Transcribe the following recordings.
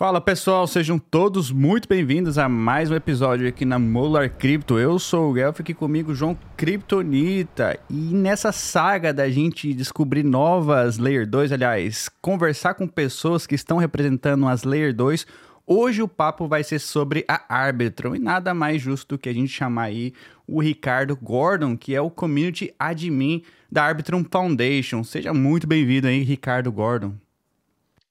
Fala pessoal, sejam todos muito bem-vindos a mais um episódio aqui na Molar Crypto. Eu sou o Guelph, aqui comigo João Kryptonita. E nessa saga da gente descobrir novas Layer 2, aliás, conversar com pessoas que estão representando as Layer 2, hoje o papo vai ser sobre a Arbitrum. E nada mais justo do que a gente chamar aí o Ricardo Gordon, que é o Community Admin da Arbitrum Foundation. Seja muito bem-vindo aí, Ricardo Gordon.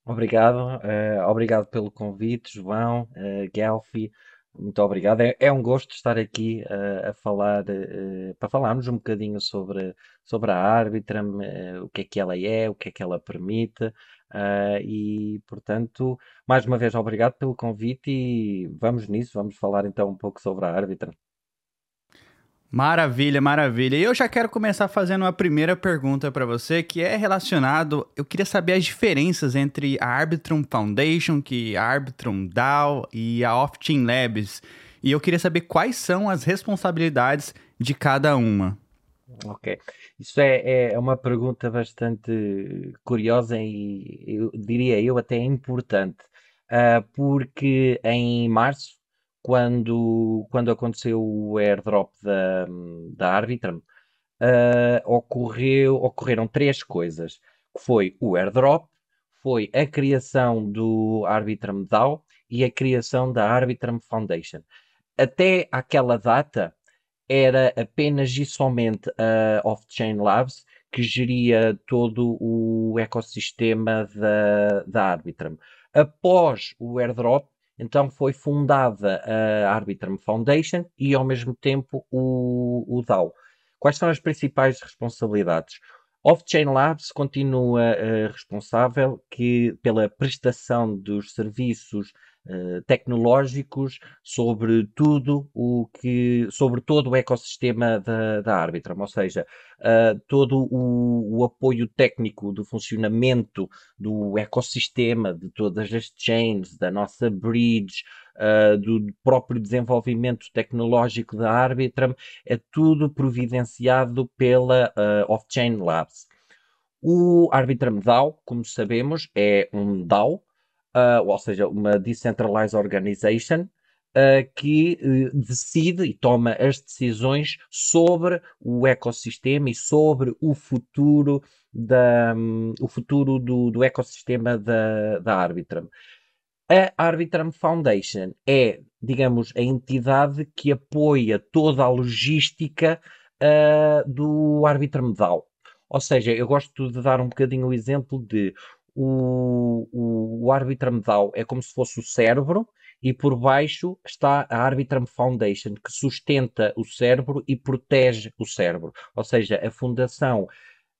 Obrigado, uh, obrigado pelo convite, João, uh, Gelfi, muito obrigado. É, é, um gosto estar aqui uh, a falar, uh, para falarmos um bocadinho sobre, sobre a Arbitrum, o que é que ela é, o que é que ela permite, e portanto, mais uma vez, obrigado pelo convite e vamos nisso, vamos falar então um pouco sobre a Arbitrum. Maravilha, maravilha. E eu já quero começar fazendo uma primeira pergunta para você, que é relacionado. Eu queria saber as diferenças entre a Arbitrum Foundation, que a Arbitrum DAO e a Off-Chain Labs. E eu queria saber quais são as responsabilidades de cada uma. Ok. Isso é, é uma pergunta bastante curiosa e eu diria eu até importante, uh, porque em março quando, quando aconteceu o airdrop da, da Arbitrum, uh, ocorreu, ocorreram três coisas. Que foi o airdrop, foi a criação do Arbitrum DAO e a criação da Arbitrum Foundation. Até aquela data, era apenas e somente a Off-Chain Labs que geria todo o ecossistema da, da Arbitrum. Após o airdrop, então foi fundada a Arbitrum Foundation e ao mesmo tempo o, o DAO. Quais são as principais responsabilidades? Off-Chain Labs continua uh, responsável que, pela prestação dos serviços uh, tecnológicos sobre tudo o que, sobre todo o ecossistema da, da Arbitrum, ou seja, uh, todo o, o, apoio técnico do funcionamento do ecossistema, de todas as chains, da nossa bridge, uh, do próprio desenvolvimento tecnológico da Arbitrum, é tudo providenciado pela uh, Off-Chain Labs. O Arbitrum DAO, como sabemos, é um DAO, uh, ou seja, uma Decentralized Organization, uh, que uh, decide e toma as decisões sobre o ecossistema e sobre o futuro, da, um, o futuro do, do ecossistema da, da Arbitrum. A Arbitrum Foundation é, digamos, a entidade que apoia toda a logística uh, do Arbitrum DAO. Ou seja, eu gosto de dar um bocadinho o exemplo de o, o, o é como se fosse o cérebro e por baixo está a Arbitrum Foundation, que sustenta o cérebro e protege o cérebro. Ou seja, a fundação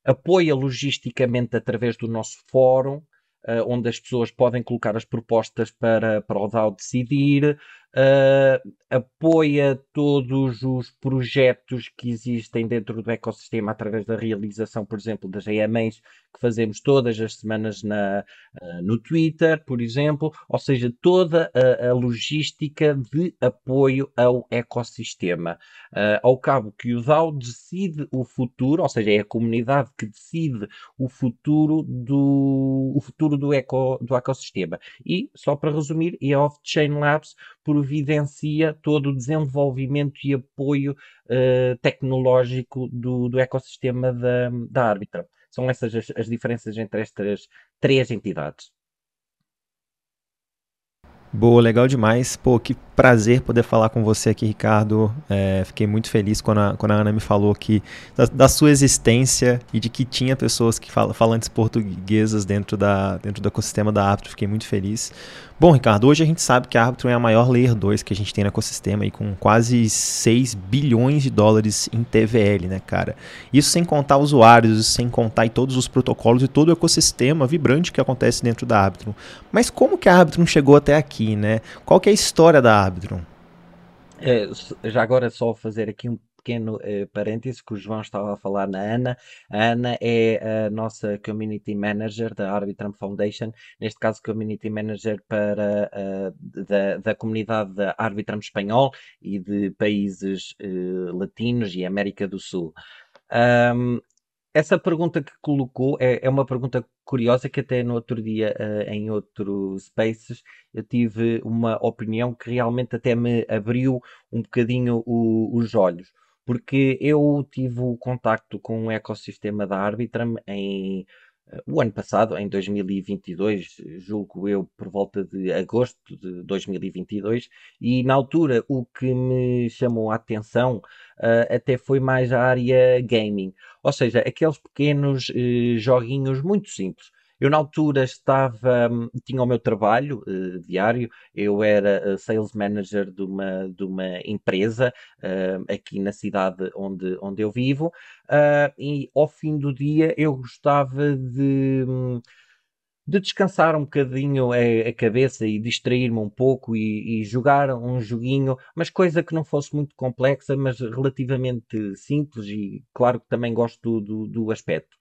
apoia logisticamente através do nosso fórum, uh, onde as pessoas podem colocar as propostas para, para o DAO decidir, uh, apoia todos os projetos que existem dentro do ecossistema através da realização, por exemplo, das EMAs que fazemos todas as semanas na, uh, no Twitter, por exemplo, ou seja, toda a, a logística de apoio ao ecossistema. Uh, ao cabo que o DAO decide o futuro, ou seja, é a comunidade que decide o futuro do, o futuro do, eco, do ecossistema. E, só para resumir, é Off-Chain Labs providencia todo o desenvolvimento e apoio uh, tecnológico do, do ecossistema da, da Arbitra. São essas as, as diferenças entre estas três entidades. Boa, legal demais. Pô, que prazer poder falar com você aqui, Ricardo. É, fiquei muito feliz quando a, quando a Ana me falou que da, da sua existência e de que tinha pessoas que falam falantes portuguesas dentro, da, dentro do ecossistema da Apto. Fiquei muito feliz. Bom, Ricardo, hoje a gente sabe que a Arbitrum é a maior Layer 2 que a gente tem no ecossistema e com quase 6 bilhões de dólares em TVL, né, cara? Isso sem contar usuários, sem contar e todos os protocolos e todo o ecossistema vibrante que acontece dentro da Arbitrum. Mas como que a Arbitrum chegou até aqui, né? Qual que é a história da Arbitrum? É, já agora só fazer aqui um pequeno uh, parêntese que o João estava a falar na Ana. A Ana é a nossa Community Manager da Arbitrum Foundation, neste caso Community Manager para, uh, da, da comunidade da Arbitrum Espanhol e de países uh, latinos e América do Sul. Um, essa pergunta que colocou é, é, uma pergunta curiosa que até no outro dia, uh, em outro Spaces, eu tive uma opinião que realmente até me abriu um bocadinho o, os olhos. Porque eu tive o contacto com o ecossistema da Arbitrum em o ano passado, em 2022, julgo eu por volta de agosto de 2022, e na altura o que me chamou a atenção uh, até foi mais a área gaming, ou seja, aqueles pequenos uh, joguinhos muito simples. Eu, na altura, estava, hum, tinha o meu trabalho uh, diário, eu era uh, sales manager de uma, de uma empresa uh, aqui na cidade onde, onde eu vivo, e ao fim do dia eu gostava de. Um, de descansar um bocadinho a, a cabeça e distrair-me um pouco e, e, jogar um joguinho, mas coisa que não fosse muito complexa, mas relativamente simples e claro que também gosto do, do, do aspecto.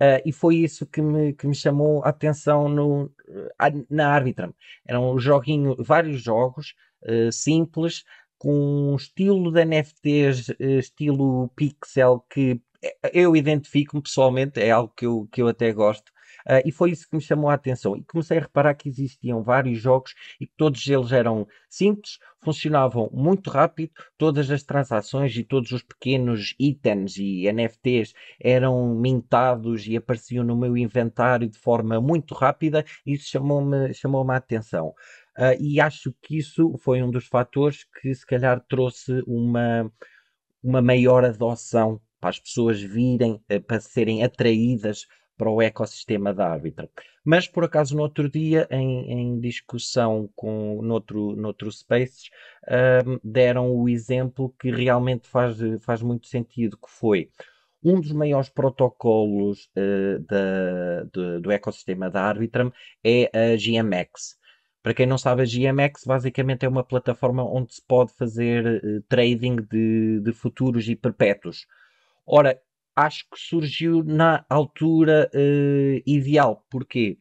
Uh, e foi isso que me, que me chamou a atenção no, uh, na Arbitrum. Eram joguinho, vários jogos uh, simples, com um estilo de NFTs, estilo pixel, que eu identifico-me pessoalmente, é algo que eu, que eu até gosto. Uh, e foi isso que me chamou a atenção. E comecei a reparar que existiam vários jogos e que todos eles eram simples, funcionavam muito rápido, todas as transações e todos os pequenos itens e NFTs eram mintados e apareciam no meu inventário de forma muito rápida. E isso chamou-me chamou a atenção. Uh, e acho que isso foi um dos fatores que se calhar trouxe uma, uma maior adoção para as pessoas virem, uh, para serem atraídas para o ecossistema da árbitra. Mas, por acaso, no outro dia, em, em discussão com, noutro, noutro Spaces, um, deram o exemplo que realmente faz, faz muito sentido, que foi um dos maiores protocolos uh, da, do, do, ecossistema da Arbitrum é a GMX. Para quem não sabe, a GMX basicamente é uma plataforma onde se pode fazer uh, trading de, de futuros e perpétuos. Ora, acho que surgiu na altura uh, ideal. Porquê?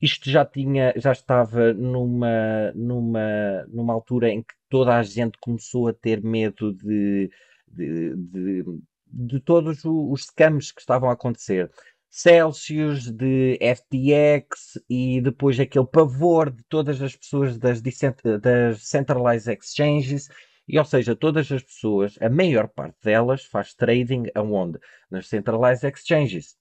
Isto já tinha, já estava numa, numa, numa altura em que toda a gente começou a ter medo de, de, de, de todos os scams que estavam a acontecer. Celsius, de FTX e depois aquele pavor de todas as pessoas das, das centralized exchanges e, ou seja, todas as pessoas, a maior parte delas, faz trading aonde? Nas centralized exchanges.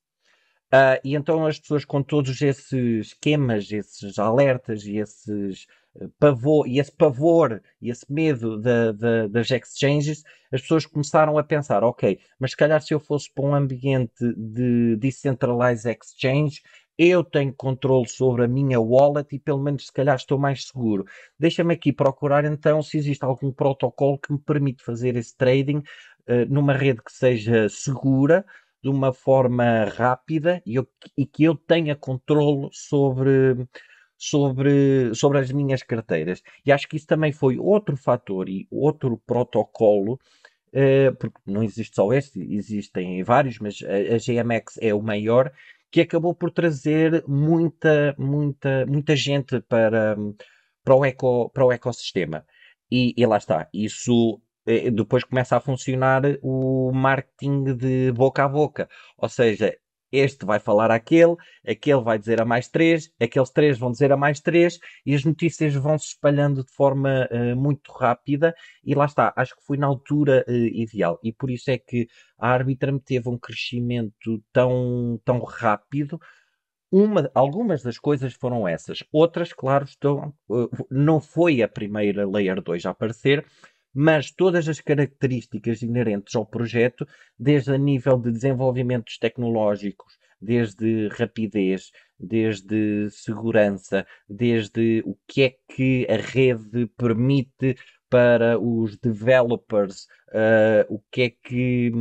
Uh, e então as pessoas com todos esses esquemas, esses alertas e esses uh, pavor, e esse pavor e esse medo de, de, das exchanges, as pessoas começaram a pensar, ok, mas se calhar se eu fosse para um ambiente de decentralized exchange, eu tenho controle sobre a minha wallet e pelo menos se calhar estou mais seguro. Deixa-me aqui procurar então se existe algum protocolo que me permite fazer esse trading uh, numa rede que seja segura, de uma forma rápida e, eu, e que eu tenha controle sobre, sobre, sobre as minhas carteiras. E acho que isso também foi outro fator e outro protocolo Uh, porque não existe só este, existem vários, mas a, GMX é o maior que acabou por trazer muita, muita, muita gente para, para, o, eco, para o ecossistema. E, e lá está, isso eh, depois começa a funcionar o marketing de boca a boca. Ou seja, este vai falar àquele, aquele vai dizer a mais três, aqueles três vão dizer a mais três, e as notícias vão se espalhando de forma uh, muito rápida, e lá está, acho que foi na altura uh, ideal, e por isso é que a Arbitrum teve um crescimento tão, tão rápido. Uma, algumas das coisas foram essas, outras, claro, estão, uh, não foi a primeira Layer 2 a aparecer, mas todas as características inerentes ao projeto, desde a nível de desenvolvimentos tecnológicos, desde rapidez, desde segurança, desde o que é que a rede permite para os developers, uh, o que é que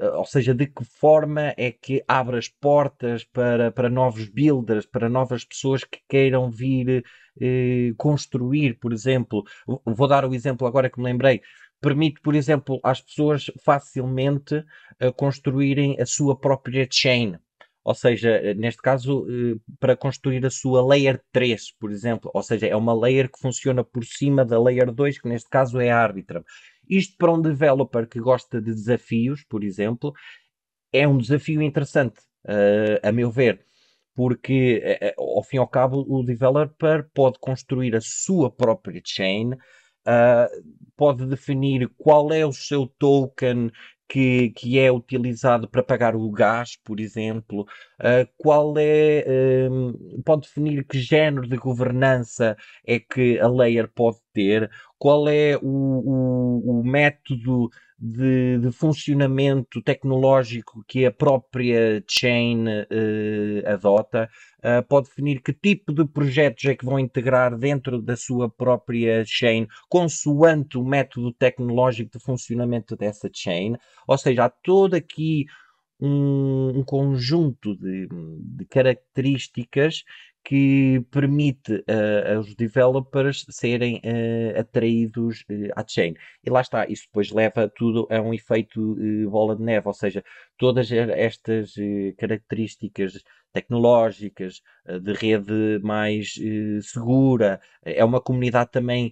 ou seja, de que forma é que abre as portas para, para novos builders, para novas pessoas que queiram vir eh, construir, por exemplo. Vou dar o exemplo agora que me lembrei. permite, por exemplo, às pessoas facilmente uh, construírem a sua própria chain. Ou seja, neste caso, uh, para construir a sua layer 3, por exemplo. Ou seja, é uma layer que funciona por cima da layer 2, que neste caso é a Arbitrum. Isto para um developer que gosta de desafios, por exemplo, é um desafio interessante, uh, a meu ver porque ao fim e ao cabo o developer pode construir a sua própria chain, uh, pode definir qual é o seu token que, que é utilizado para pagar o gás, por exemplo, uh, qual é, um, pode definir que género de governança é que a layer pode ter, qual é o, o, o método de, de, funcionamento tecnológico que a própria chain uh, adota, uh, pode definir que tipo de projetos é que vão integrar dentro da sua própria chain, consoante o método tecnológico de funcionamento dessa chain. Ou seja, há todo aqui um, um conjunto de, de características que permite uh, aos developers serem uh, atraídos uh, à chain. E lá está, isso depois leva tudo a um efeito bola de neve, ou seja, todas estas características tecnológicas, de rede mais segura, é uma comunidade também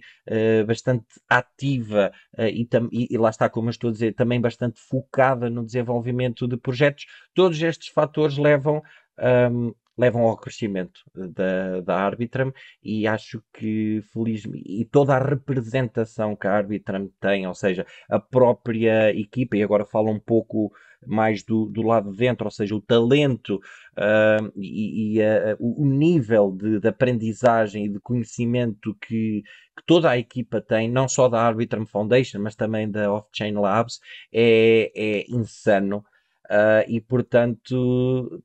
bastante ativa e, e, e lá está, como eu estou a dizer, também bastante focada no desenvolvimento de projetos. Todos estes fatores levam um, levam ao crescimento da, da Arbitrum e acho que felizmente e toda a representação que a Arbitrum tem, ou seja, a própria equipa, e agora falo um pouco mais do, do lado de dentro, ou seja, o talento uh, e, e uh, o nível de, de, aprendizagem e de conhecimento que, que, toda a equipa tem, não só da Arbitrum Foundation, mas também da Off-Chain Labs, é, é insano. Uh, e portanto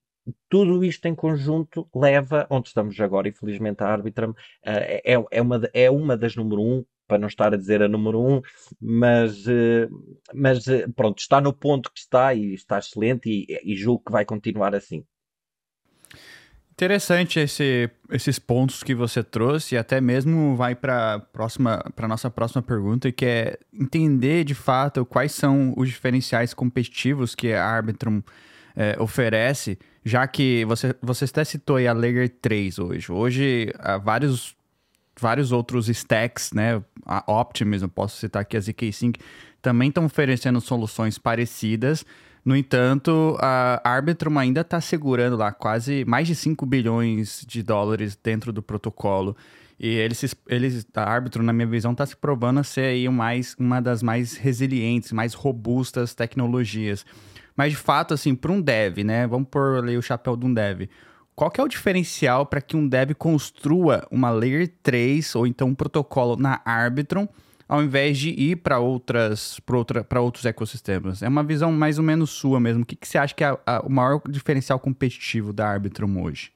tudo isto em conjunto leva onde estamos agora, infelizmente a Arbitrum uh, é, é, uma, é uma das número um, para não estar a dizer a número um, mas, uh, mas uh, pronto, está no ponto que está e está excelente e, e julgo que vai continuar assim. Interessante esse, esses pontos que você trouxe e até mesmo vai para para nossa próxima pergunta que é entender de fato quais são os diferenciais competitivos que a Arbitrum é, oferece já que você, você até citou a Layer 3 hoje. Hoje, há vários, vários outros stacks, né? A Optimism, posso citar aqui a ZK-Sync, também estão oferecendo soluções parecidas. No entanto, a Arbitrum ainda está segurando lá quase mais de 5 bilhões de dólares dentro do protocolo. E eles, eles a Arbitrum, na minha visão, está se provando a ser aí mais, uma das mais resilientes, mais robustas tecnologias. Mas de fato, assim, para um dev, né? Vamos pôr ali o chapéu de um dev. Qual que é o diferencial para que um dev construa uma Layer 3 ou então um protocolo na Arbitrum ao invés de ir para outras para outra, outros ecossistemas? É uma visão mais ou menos sua mesmo. O que, que você acha que é a, o maior diferencial competitivo da Arbitrum hoje?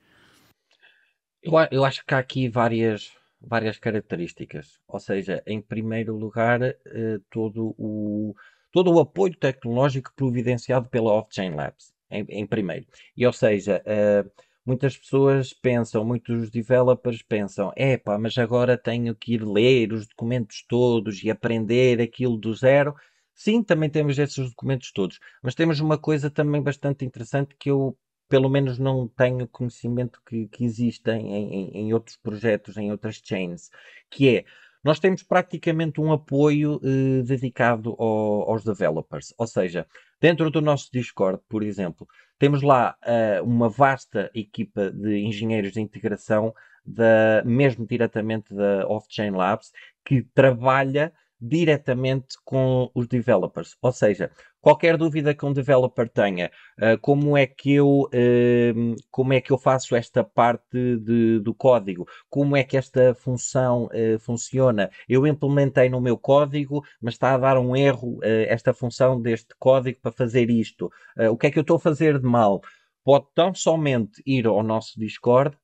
Eu, eu acho que há aqui várias, várias características. Ou seja, em primeiro lugar, eh, todo o todo o apoio tecnológico providenciado pela Off-Chain Labs, em, em, primeiro. E, ou seja, uh, muitas pessoas pensam, muitos developers pensam, epá, mas agora tenho que ir ler os documentos todos e aprender aquilo do zero. Sim, também temos esses documentos todos, mas temos uma coisa também bastante interessante que eu, pelo menos, não tenho conhecimento que, que existem em, em, em outros projetos, em outras chains, que é nós temos praticamente um apoio eh, dedicado ao, aos developers. Ou seja, dentro do nosso Discord, por exemplo, temos lá uh, uma vasta equipa de engenheiros de integração, da, mesmo diretamente da Off-Chain Labs, que trabalha diretamente com os developers. Ou seja, qualquer dúvida que um developer tenha, uh, como é que eu uh, como é que eu faço esta parte de, do código, como é que esta função uh, funciona, eu implementei no meu código, mas está a dar um erro esta função deste código para fazer isto. o que é que eu estou a fazer de mal? Pode tão somente ir ao nosso Discord,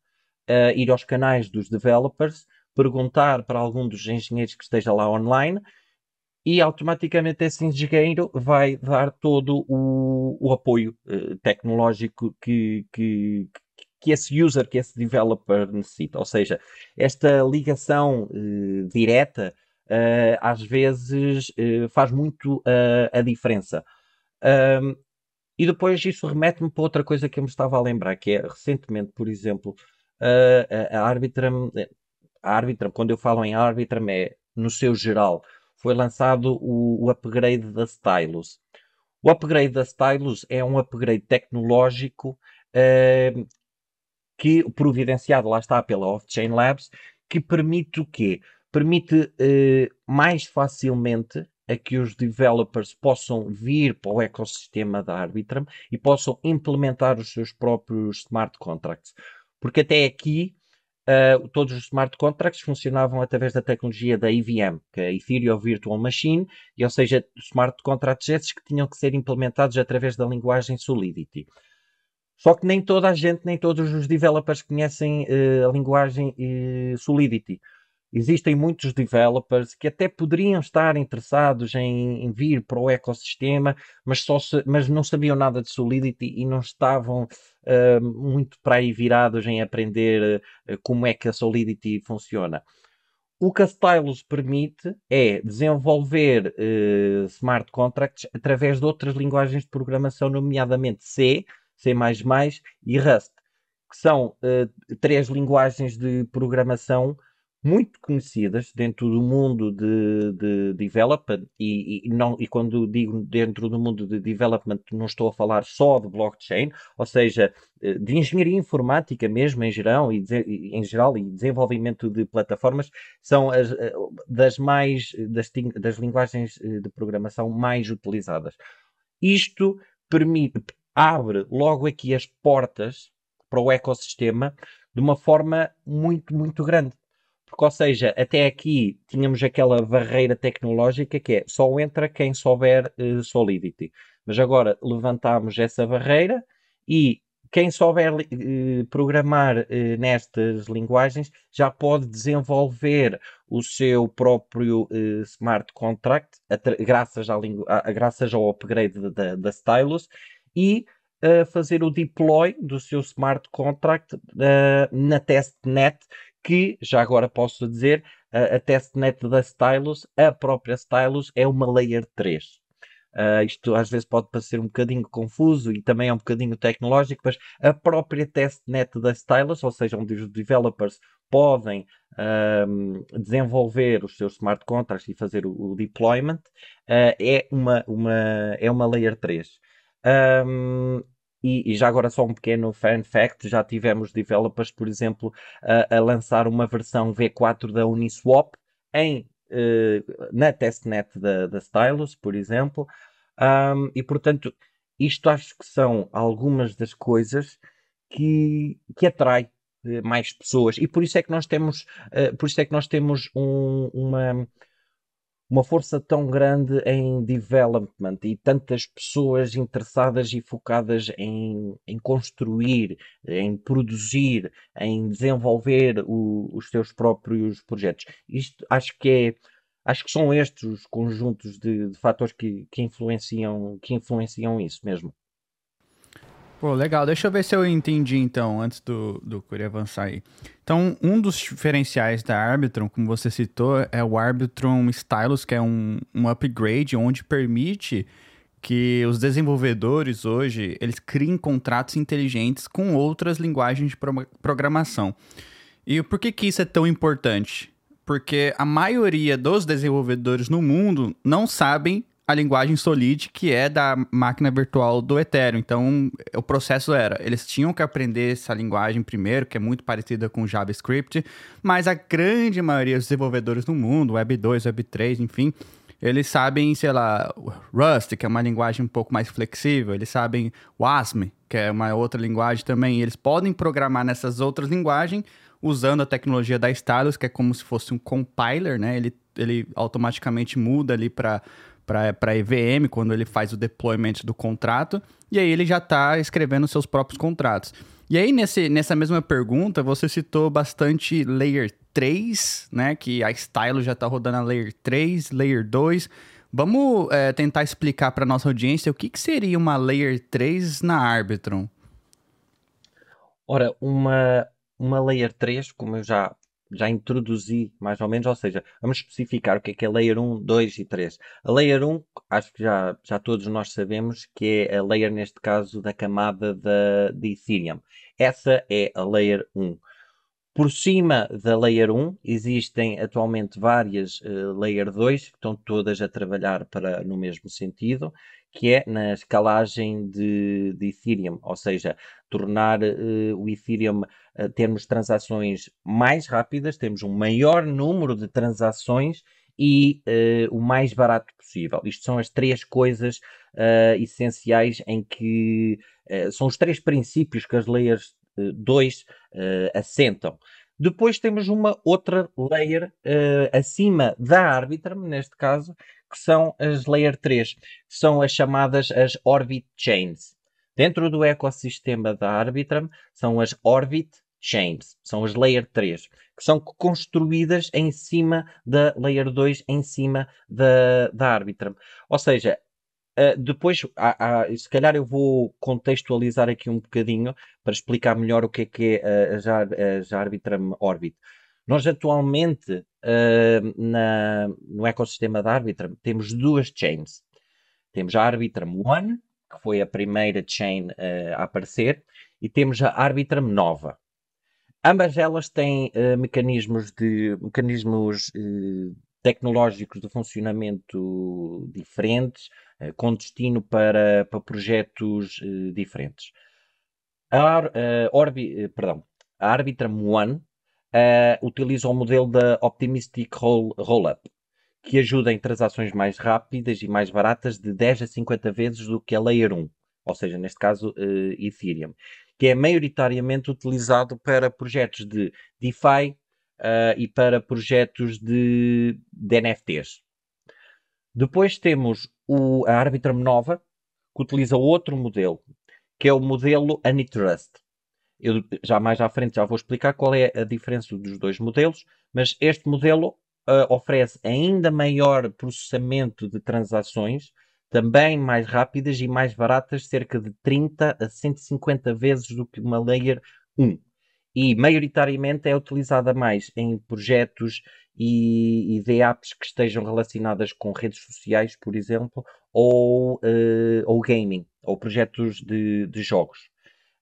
ir aos canais dos developers perguntar para algum dos engenheiros que esteja lá online e automaticamente esse engenheiro vai dar todo o, o apoio uh, tecnológico que, que, que esse user, que esse developer necessita. Ou seja, esta ligação uh, direta uh, às vezes uh, faz muito a diferença. Um, e depois isso remete-me para outra coisa que eu me estava a lembrar, que é recentemente, por exemplo, a, a Arbitrum, a Arbitrum, quando eu falo em Arbitrum, é no seu geral, foi lançado o, o upgrade da Stylus. O upgrade da Stylus é um upgrade tecnológico uh, que, providenciado, lá está, pela Off-Chain Labs, que permite o quê? Permite uh, mais facilmente a que os developers possam vir para o ecossistema da Arbitrum e possam implementar os seus próprios smart contracts. Porque até aqui uh, todos os smart contracts funcionavam através da tecnologia da EVM, que é a Ethereum Virtual Machine, e, ou seja, smart contracts esses que tinham que ser implementados através da linguagem Solidity. Só que nem toda a gente, nem todos os developers conhecem uh, a linguagem uh, Solidity. Existem muitos developers que até poderiam estar interessados em, em vir para o ecossistema, mas, só se, mas não sabiam nada de Solidity e não estavam uh, muito para aí virados em aprender uh, como é que a Solidity funciona. O que a Stylus permite é desenvolver uh, smart contracts através de outras linguagens de programação, nomeadamente C, C++ e Rust, que são três linguagens de programação muito conhecidas dentro do mundo de, de development e, e, não, e quando digo dentro do mundo de development não estou a falar só de blockchain, ou seja, eh, de engenharia informática mesmo em geral e, em geral e desenvolvimento de plataformas são as, eh, das mais das, das linguagens eh, de programação mais utilizadas. Isto permite abre logo aqui as portas para o ecossistema de uma forma muito muito grande porque, ou seja, até aqui tínhamos aquela barreira tecnológica que é só entra quem souber uh, Solidity. Mas agora levantamos essa barreira e quem souber uh, programar uh, nestas linguagens já pode desenvolver o seu próprio smart contract graças, à a, graças ao upgrade da, da Stylus e fazer o deploy do seu smart contract na testnet que, já agora posso dizer, a, a testnet da Stylus, a própria Stylus, é uma Layer 3. Uh, ah, isto às vezes pode parecer um bocadinho confuso e também é um bocadinho tecnológico, mas a própria testnet da Stylus, ou seja, onde os developers podem desenvolver os seus smart contracts e fazer o, o deployment, uh, é, uma, uma, é uma Layer 3. Um, e, e, já agora só um pequeno fan fact, já tivemos developers, por exemplo, a, a lançar uma versão V4 da Uniswap em, uh, na testnet da, da Stylus, por exemplo. Um, e portanto, isto acho que são algumas das coisas que, que atrai uh, mais pessoas. E por isso é que nós temos, uh, por isso é que nós temos um, uma uma força tão grande em development e tantas pessoas interessadas e focadas em, em construir, em produzir, em desenvolver o, os seus próprios projetos. Isto acho que é acho que são estes os conjuntos de, de fatores que, que influenciam que influenciam isso mesmo. Pô, legal. Deixa eu ver se eu entendi então, antes do, do Curi avançar aí. Então, um dos diferenciais da Arbitrum, como você citou, é o Arbitrum Stylus, que é um, um upgrade onde permite que os desenvolvedores hoje eles criem contratos inteligentes com outras linguagens de pro programação. E por que, que isso é tão importante? Porque a maioria dos desenvolvedores no mundo não sabem a linguagem Solid, que é da máquina virtual do Ethereum. Então, o processo era, eles tinham que aprender essa linguagem primeiro, que é muito parecida com JavaScript, mas a grande maioria dos desenvolvedores no mundo, Web 2, Web 3, enfim, eles sabem, sei lá, Rust, que é uma linguagem um pouco mais flexível, eles sabem WASM, que é uma outra linguagem também, eles podem programar nessas outras linguagens usando a tecnologia da Stylus, que é como se fosse um compiler, né? Ele, ele automaticamente muda ali para para EVM, quando ele faz o deployment do contrato, e aí ele já está escrevendo seus próprios contratos. E aí, nesse, nessa mesma pergunta, você citou bastante Layer 3, né? Que a Stylo já está rodando a Layer 3, Layer 2. Vamos é, tentar explicar para nossa audiência o que, que seria uma Layer 3 na Arbitrum. Ora, uma, uma Layer 3, como eu já já introduzi mais ou menos, ou seja, vamos especificar o que é que é Layer 1, 2 e 3. A Layer 1, acho que já, já todos nós sabemos que é a Layer, neste caso, da camada da, de Ethereum. Essa é a Layer 1. Por cima da Layer 1 existem atualmente várias uh, Layer 2 que estão todas a trabalhar para, no mesmo sentido, que é na escalagem de, de Ethereum, ou seja, tornar uh, o Ethereum uh, termos transações mais rápidas, temos um maior número de transações e uh, o mais barato possível. Isto são as três coisas uh, essenciais em que uh, são os três princípios que as layers 2 assentam. Depois temos uma outra layer acima da Arbitrum, neste caso, que são as Layer 3, que são as chamadas as Orbit Chains. Dentro do ecossistema da Arbitrum são as Orbit Chains, são as Layer 3, que são construídas em cima da Layer 2, em cima da, da Arbitrum. Ou seja, Uh, depois, se calhar eu vou contextualizar aqui um bocadinho para explicar melhor o que é que é a, a, a Arbitrum Orbit. Nós atualmente, uh, na, no ecossistema da Arbitrum, temos duas chains. Temos a Arbitrum One, que foi a primeira chain uh, a aparecer, e temos a Arbitrum Nova. Ambas elas têm uh, mecanismos, de, mecanismos tecnológicos de funcionamento diferentes, com destino para, para projetos diferentes. A, Ar, Orbi, perdão, a Arbitrum One uh, utiliza o modelo da Optimistic Roll, Rollup, que ajuda em transações mais rápidas e mais baratas de 10 a 50 vezes do que a Layer 1, ou seja, neste caso uh, Ethereum, que é maioritariamente utilizado para projetos de DeFi uh, e para projetos de, de NFTs. Depois temos o, a Arbitrum Nova, que utiliza outro modelo, que é o modelo Anitrust. Eu já mais à frente já vou explicar qual é a diferença dos dois modelos, mas este modelo uh, oferece ainda maior processamento de transações, também mais rápidas e mais baratas, cerca de 30 a 150 vezes do que uma Layer 1. E maioritariamente é utilizada mais em projetos e, e de apps que estejam relacionadas com redes sociais, por exemplo, ou, uh, ou gaming, ou projetos de, de jogos.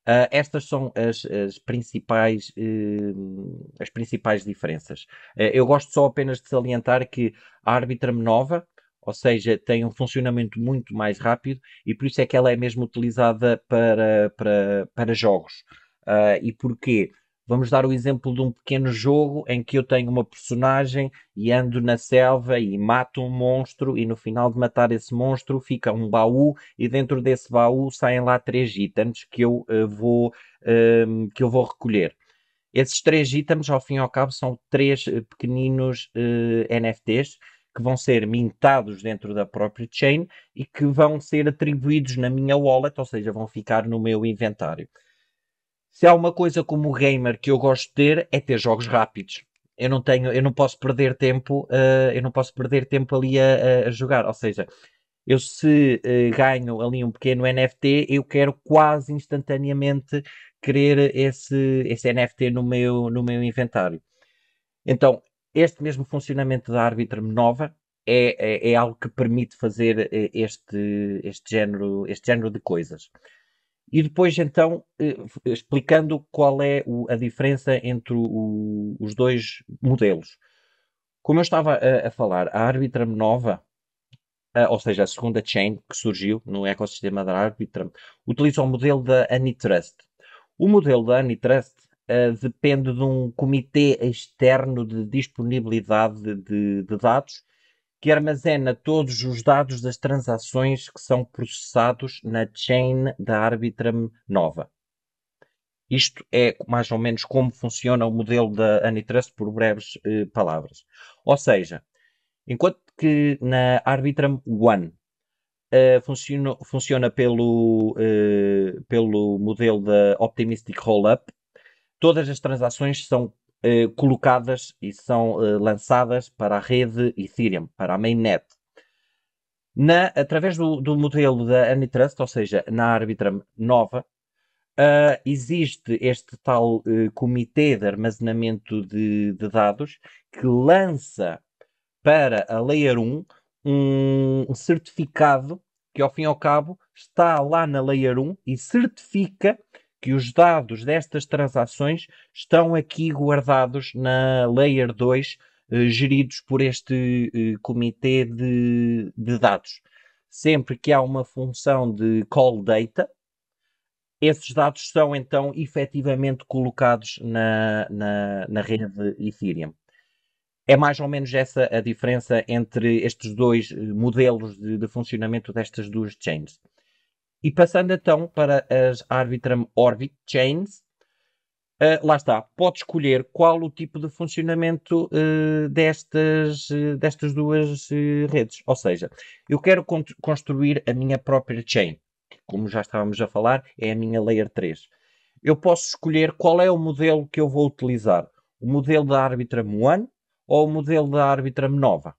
Uh, estas são as, as principais, uh, as principais diferenças. Uh, eu gosto só apenas de salientar que a Arbitrum nova, ou seja, tem um funcionamento muito mais rápido e por isso é que ela é mesmo utilizada para, para, para jogos. Uh, e porquê? Vamos dar o exemplo de um pequeno jogo em que eu tenho uma personagem e ando na selva e mato um monstro e no final de matar esse monstro fica um baú e dentro desse baú saem lá três itens que eu uh, vou uh, que eu vou recolher. Esses três itens, ao fim e ao cabo, são três uh, pequeninos eh, NFTs que vão ser mintados dentro da própria chain e que vão ser atribuídos na minha wallet, ou seja, vão ficar no meu inventário. Se há uma coisa como gamer que eu gosto de ter, é ter jogos rápidos. Eu não tenho, eu não posso perder tempo, uh, eu não posso perder tempo ali a, a jogar. Ou seja, eu se uh, ganho ali um pequeno NFT, eu quero quase instantaneamente querer esse, esse NFT no meu, no meu inventário. Então, este mesmo funcionamento da Arbitrum nova é, é, é, algo que permite fazer eh, este, este, género, este género de coisas. E depois, então, eh, explicando qual é a diferença entre o, os dois modelos. Como eu estava a, a falar, a Arbitrum nova, ou seja, a segunda chain que surgiu no ecossistema da Arbitrum, utiliza o modelo da Anitrust. O modelo da Anitrust uh, depende de um comitê externo de disponibilidade de, de dados que armazena todos os dados das transações que são processados na chain da Arbitrum nova. Isto é mais ou menos como funciona o modelo da Anitrust por breves eh, palavras. Ou seja, enquanto que na Arbitrum One uh, funciona, funciona pelo, uh, pelo modelo da Optimistic Rollup, todas as transações são eh, colocadas e são eh, lançadas para a rede Ethereum, para a mainnet. Na, através do, do, modelo da Anitrust, ou seja, na Arbitrum nova, uh, existe este tal uh, comitê de armazenamento de, de, dados que lança para a Layer 1 um, um certificado que, ao fim e ao cabo, está lá na Layer 1 e certifica que os dados destas transações estão aqui guardados na Layer 2, eh, geridos por este eh, comitê de, de, dados. Sempre que há uma função de call data, esses dados são então efetivamente colocados na, na, na rede Ethereum. É mais ou menos essa a diferença entre estes dois eh, modelos de, de funcionamento destas duas chains. E passando então para as Arbitrum Orbit Chains, uh, lá está, pode escolher qual o tipo de funcionamento uh, destas, uh, destas duas redes. Ou seja, eu quero con construir a minha própria chain, que, como já estávamos a falar, é a minha Layer 3. Eu posso escolher qual é o modelo que eu vou utilizar. O modelo da Arbitrum One ou o modelo da Arbitrum Nova.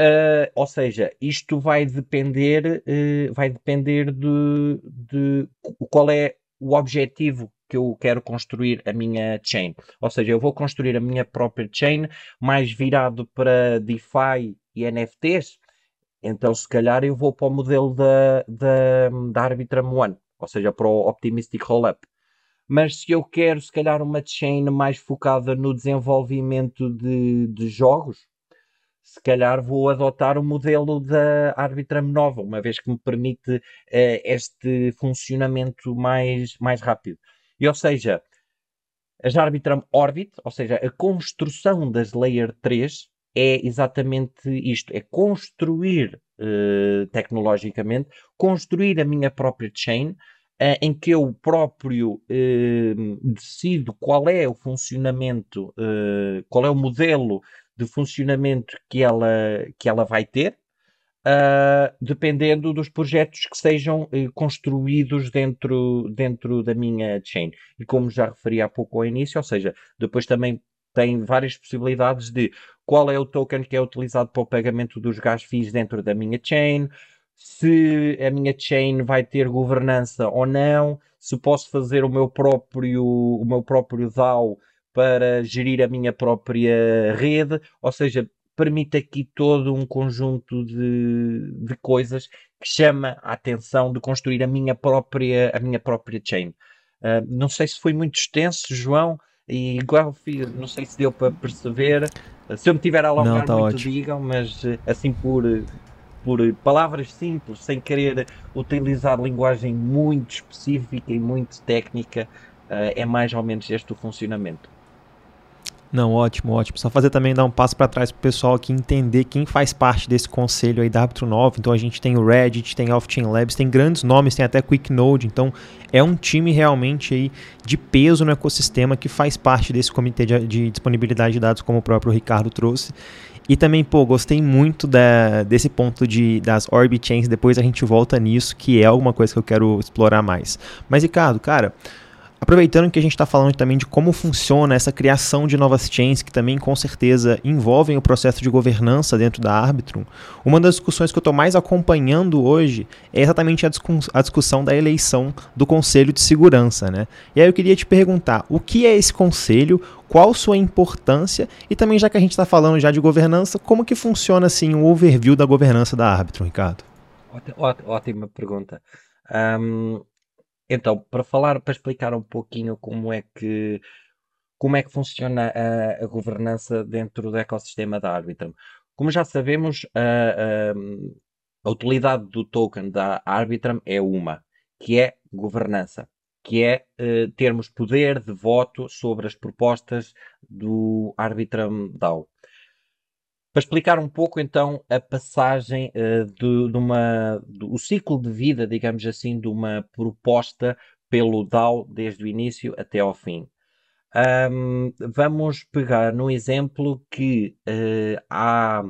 Uh, ou seja, isto vai depender, uh, vai depender de, de, qual é o objetivo que eu quero construir a minha chain. Ou seja, eu vou construir a minha própria chain mais virado para DeFi e NFTs. Então, se calhar, eu vou para o modelo da, da, da Arbitrum One, ou seja, para o Optimistic Rollup. Mas se eu quero, se calhar, uma chain mais focada no desenvolvimento de, de jogos, se calhar vou adotar o modelo da Arbitrum Nova, uma vez que me permite uh, este funcionamento mais, mais rápido. E, ou seja, as Arbitrum Orbit, ou seja, a construção das Layer 3 é exatamente isto: é construir uh, tecnologicamente, construir a minha própria chain, uh, em que eu próprio uh, decido qual é o funcionamento, qual é o modelo de funcionamento que ela, que ela vai ter, uh, dependendo dos projetos que sejam uh, construídos dentro, dentro da minha chain. E como já referi há pouco ao início, ou seja, depois também tem várias possibilidades de qual é o token que é utilizado para o pagamento dos gas fees dentro da minha chain, se a minha chain vai ter governança ou não, se posso fazer o meu próprio, o meu próprio DAO para gerir a minha própria rede, ou seja, permite aqui todo um conjunto de, de coisas que chama a atenção de construir a minha própria, a minha própria chain. Uh, não sei se foi muito extenso, João, e igual não sei se deu para perceber. Se eu me tiver a alongar não, tá muito, ótimo. digam, mas assim por, por palavras simples, sem querer utilizar linguagem muito específica e muito técnica, é mais ou menos este o funcionamento. Não, ótimo, ótimo. Só fazer também dar um passo para trás para o pessoal aqui entender quem faz parte desse conselho aí da Árbitro 9. Então a gente tem o Reddit, tem Off-Chain Labs, tem grandes nomes, tem até QuickNode. Então é um time realmente aí de peso no ecossistema que faz parte desse comitê de, de disponibilidade de dados, como o próprio Ricardo trouxe. E também, pô, gostei muito da, desse ponto de, das Orbit Chains. Depois a gente volta nisso, que é alguma coisa que eu quero explorar mais. Mas, Ricardo, cara. Aproveitando que a gente está falando também de como funciona essa criação de novas chains, que também com certeza envolvem o processo de governança dentro da Arbitrum, uma das discussões que eu estou mais acompanhando hoje é exatamente a, a, discussão da eleição do Conselho de Segurança. Né? E aí eu queria te perguntar, o que é esse conselho, qual sua importância e também, já que a gente está falando já de governança, como que funciona assim o overview da governança da Arbitrum, Ricardo? Ótima pergunta. Um, então, para falar, para explicar um pouquinho como é que como é que funciona a, a governança dentro do ecossistema da Arbitrum. Como já sabemos, a, a, a, utilidade do token da Arbitrum é uma, que é governança, que é uh, termos poder de voto sobre as propostas do Arbitrum DAO. Para explicar um pouco então a passagem uh, de, uma, o ciclo de vida, digamos assim, de uma proposta pelo DAO desde o início até ao fim. Um, vamos pegar no exemplo que uh, há,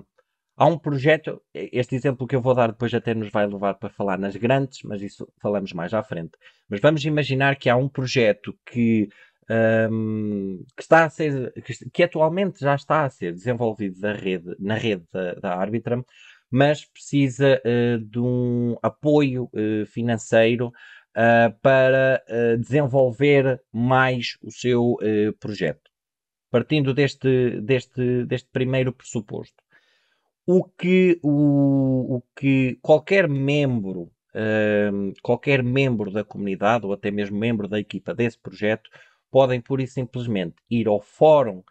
há um projeto, este exemplo que eu vou dar depois até nos vai levar para falar nas grandes, mas isso falamos mais à frente. Mas vamos imaginar que há um projeto que um, que, está a ser, que, que, atualmente já está a ser desenvolvido da rede, na rede da, da Arbitrum, mas precisa uh, de um apoio uh, financeiro uh, para uh, desenvolver mais o seu projeto. Partindo deste, deste, deste primeiro pressuposto. O que, o, o que qualquer membro, qualquer membro da comunidade ou até mesmo membro da equipa desse projeto podem pura e simplesmente ir ao fórum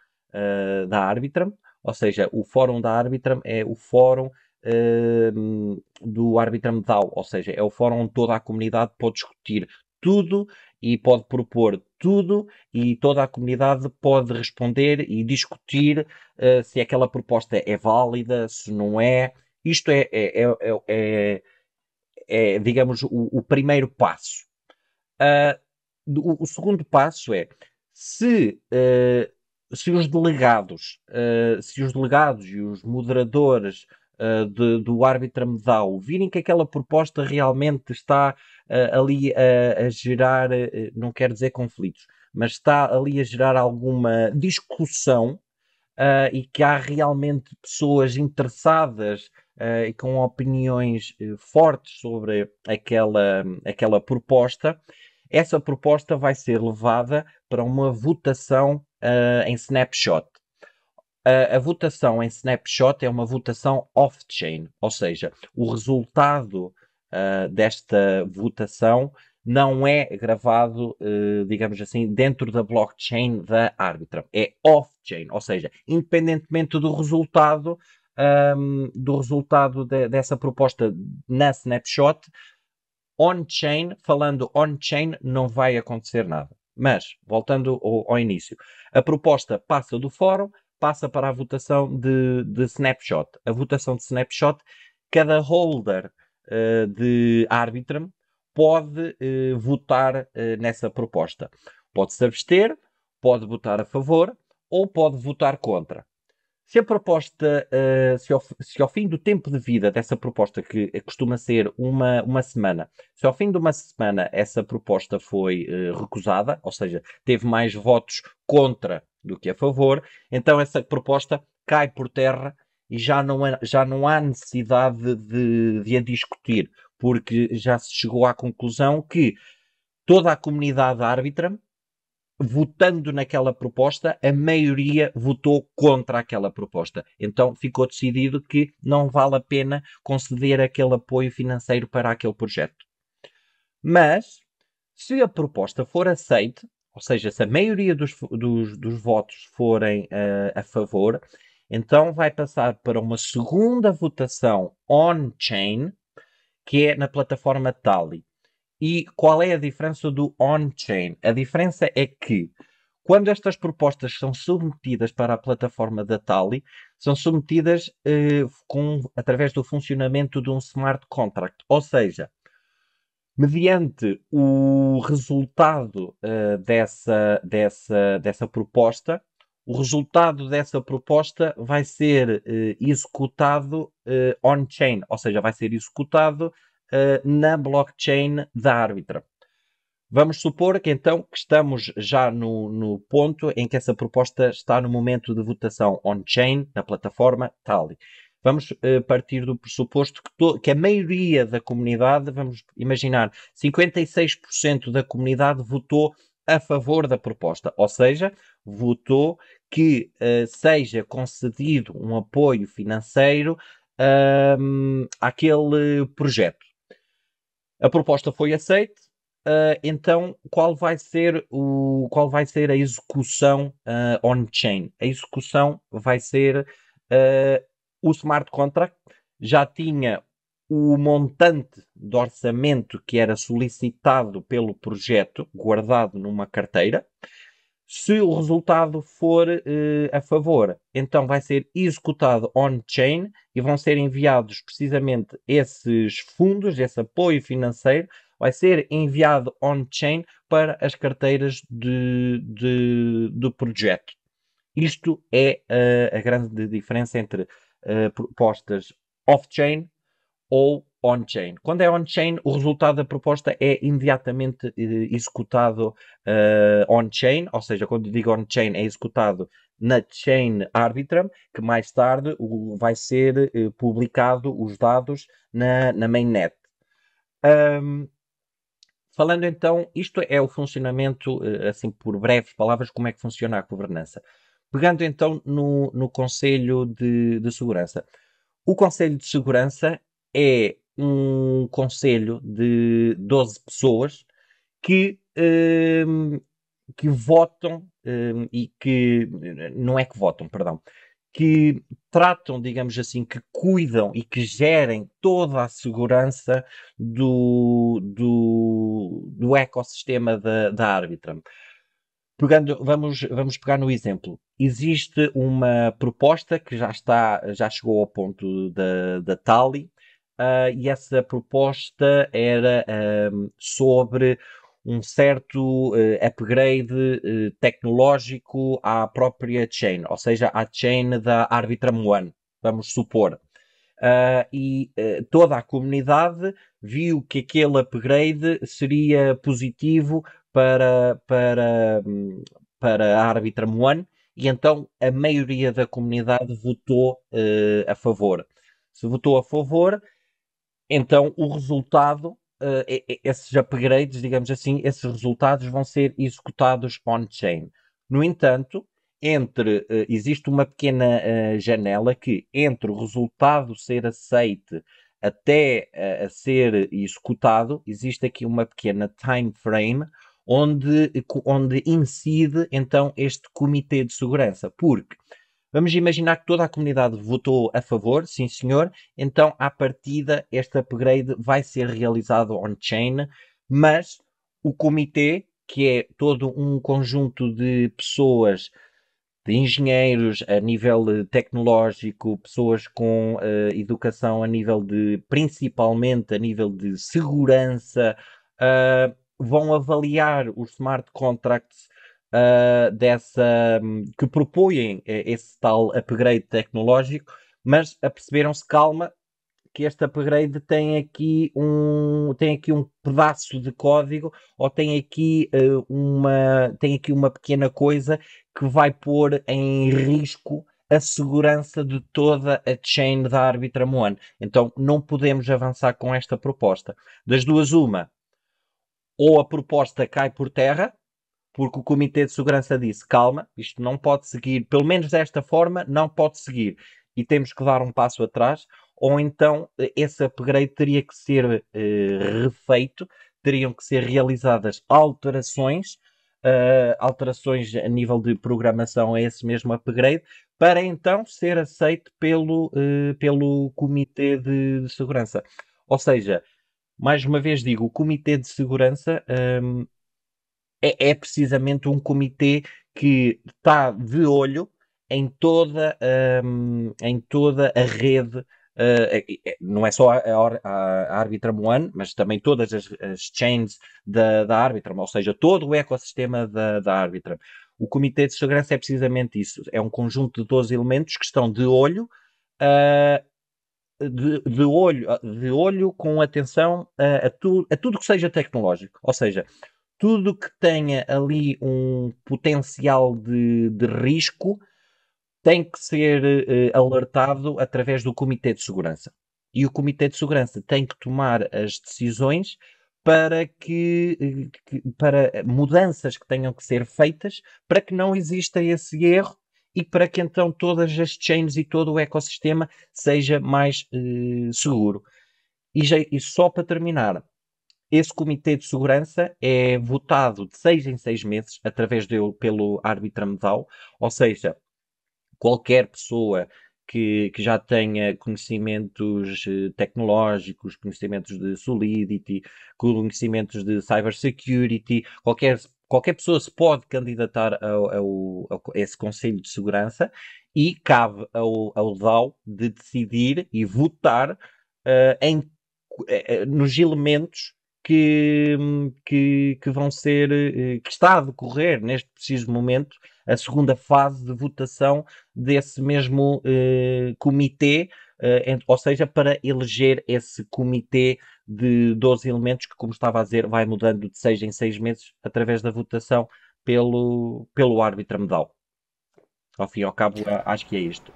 da Arbitram, ou seja, o fórum da Arbitram é o fórum uh, do Arbitram DAO, ou seja, é o fórum onde toda a comunidade pode discutir tudo e pode propor tudo e toda a comunidade pode responder e discutir uh, se aquela proposta é válida, se não é. Isto é, é, é, é, é digamos, o, o, primeiro passo. Uh, o, o, segundo passo é se uh, se os delegados, uh, se os delegados e os moderadores uh, de, do árbitro DAO virem que aquela proposta realmente está uh, ali a, a gerar, não quero dizer conflitos, mas está ali a gerar alguma discussão e que há realmente pessoas interessadas e com opiniões fortes sobre aquela, aquela proposta, essa proposta vai ser levada para uma votação uh, em snapshot. A votação em snapshot é uma votação off-chain, ou seja, o resultado uh, desta votação não é gravado, uh, digamos assim, dentro da blockchain da Arbitrum. É off-chain, ou seja, independentemente do resultado, um, do resultado de, dessa proposta na snapshot, on-chain, falando on-chain, não vai acontecer nada. Mas, voltando ao, ao, início, a proposta passa do fórum, passa para a votação de, de snapshot. A votação de snapshot, cada holder uh, de Arbitrum pode uh, votar uh, nessa proposta. Pode se abster, pode votar a favor ou pode votar contra. Se a proposta, uh, se, ao, se, ao, fim do tempo de vida dessa proposta, que costuma ser uma, uma semana, se ao fim de uma semana essa proposta foi uh, recusada, ou seja, teve mais votos contra do que a favor, então essa proposta cai por terra e já não, é, já não há necessidade de, de a discutir, porque já se chegou à conclusão que toda a comunidade árbitra votando naquela proposta, a maioria votou contra aquela proposta. Então ficou decidido que não vale a pena conceder aquele apoio financeiro para aquele projeto. Mas, se a proposta for aceita, ou seja, se a maioria dos, dos, dos votos forem uh, a favor, então vai passar para uma segunda votação on-chain, que é na plataforma Tally. E qual é a diferença do on-chain? A diferença é que quando estas propostas são submetidas para a plataforma da Tali, são submetidas eh, com, através do funcionamento de um smart contract. Ou seja, mediante o resultado uh, dessa, dessa, dessa proposta, o resultado dessa proposta vai ser uh, executado on-chain, ou seja, vai ser executado uh, na blockchain da Arbitra. Vamos supor que então que estamos já no, no, ponto em que essa proposta está no momento de votação on-chain, na plataforma Tali. Vamos uh, partir do pressuposto que, que, a maioria da comunidade, vamos imaginar, 56% da comunidade votou a favor da proposta, ou seja, votou que uh, seja concedido um apoio financeiro uh, àquele projeto. A proposta foi aceita, uh, então qual vai ser o qual vai ser a execução uh, on-chain? A execução vai ser uh, o smart contract já tinha o montante de orçamento que era solicitado pelo projeto guardado numa carteira se o resultado for uh, a favor, então vai ser executado on-chain e vão ser enviados precisamente esses fundos, esse apoio financeiro, vai ser enviado on-chain para as carteiras de, de, do projeto. Isto é uh, a grande diferença entre uh, propostas off-chain ou on-chain. Quando é on-chain, o resultado da proposta é imediatamente uh, executado uh, on-chain, ou seja, quando digo on-chain, é executado na chain Arbitrum, que mais tarde uh, vai ser eh, publicado os dados na, na mainnet. Um, falando então, isto é o funcionamento, assim por breves palavras, como é que funciona a governança. Pegando então no, no Conselho de, de Segurança. O Conselho de Segurança é um conselho de 12 pessoas que, um, que votam um, e que não é que votam, perdão, que tratam, digamos assim, que cuidam e que gerem toda a segurança do, do, do ecossistema da, da Arbitrum. Pegando, vamos, vamos pegar no exemplo. Existe uma proposta que já está, já chegou ao ponto da, da Tali, uh, e essa proposta era um, sobre um certo uh, upgrade uh, tecnológico à própria chain, ou seja, à chain da Arbitrum One, vamos supor. Uh, e toda a comunidade viu que aquele upgrade seria positivo para, para, para a Arbitrum One e então a maioria da comunidade votou a favor. Se votou a favor, então o resultado uh, esses upgrades, digamos assim, esses resultados vão ser executados on-chain. No entanto, entre uh, existe uma pequena uh, janela que entre o resultado ser aceite até uh, a ser executado, existe aqui uma pequena time frame onde, onde incide então este comitê de segurança, porque Vamos imaginar que toda a comunidade votou a favor, sim senhor, então à partida este upgrade vai ser realizado on-chain, mas o comitê, que é todo um conjunto de pessoas, de engenheiros a nível tecnológico, pessoas com uh, educação a nível de, principalmente a nível de segurança, uh, vão avaliar os smart contracts uh, dessa que propõem eh, esse tal upgrade tecnológico, mas aperceberam-se calma que este upgrade tem aqui um tem aqui um pedaço de código ou tem aqui uh, uma tem aqui uma pequena coisa que vai pôr em risco a segurança de toda a chain da Arbitrum One. Então não podemos avançar com esta proposta. Das duas, uma, ou a proposta cai por terra, porque o Comitê de Segurança disse: calma, isto não pode seguir, pelo menos desta forma, não pode seguir, e temos que dar um passo atrás, ou então eh, esse upgrade teria que ser uh, refeito, teriam que ser realizadas alterações, uh, alterações a nível de programação a esse mesmo upgrade, para então ser aceito pelo, uh, pelo Comitê de, de, Segurança. Ou seja, mais uma vez digo, o Comitê de Segurança. Um, é, é precisamente um comitê que está de olho em toda, um, em toda a rede Uh, não é só a, a, a Arbitrum One, mas também todas as, as chains da, da Arbitrum, ou seja, todo o ecossistema da, da Arbitrum. O Comitê de Segurança é precisamente isso, é um conjunto de 12 elementos que estão de olho, uh, de, de, olho, de olho com atenção a, a, tu, a tudo que seja tecnológico, ou seja, tudo que tenha ali um potencial de, de risco tem que ser uh, alertado através do Comitê de Segurança. E o Comitê de Segurança tem que tomar as decisões para que, eh, que, para mudanças que tenham que ser feitas para que não exista esse erro e para que então todas as chains e todo o ecossistema seja mais uh, seguro. E, já, e só para terminar, esse comitê de segurança é votado de seis em seis meses através dele pelo árbitro medal, ou seja, qualquer pessoa que, que, já tenha conhecimentos eh, tecnológicos, conhecimentos de Solidity, conhecimentos de Cybersecurity, qualquer, qualquer pessoa se pode candidatar a esse Conselho de Segurança e cabe ao, ao DAO de decidir e votar uh, em, uh, nos elementos que, que, que vão ser, eh, que está a decorrer neste preciso momento a segunda fase de votação desse mesmo eh, comitê, eh, ou seja, para eleger esse comitê de 12 elementos que, como estava a dizer, vai mudando de 6 em 6 meses através da votação pelo, pelo árbitro medal. Ao fim e ao cabo, acho que é isto.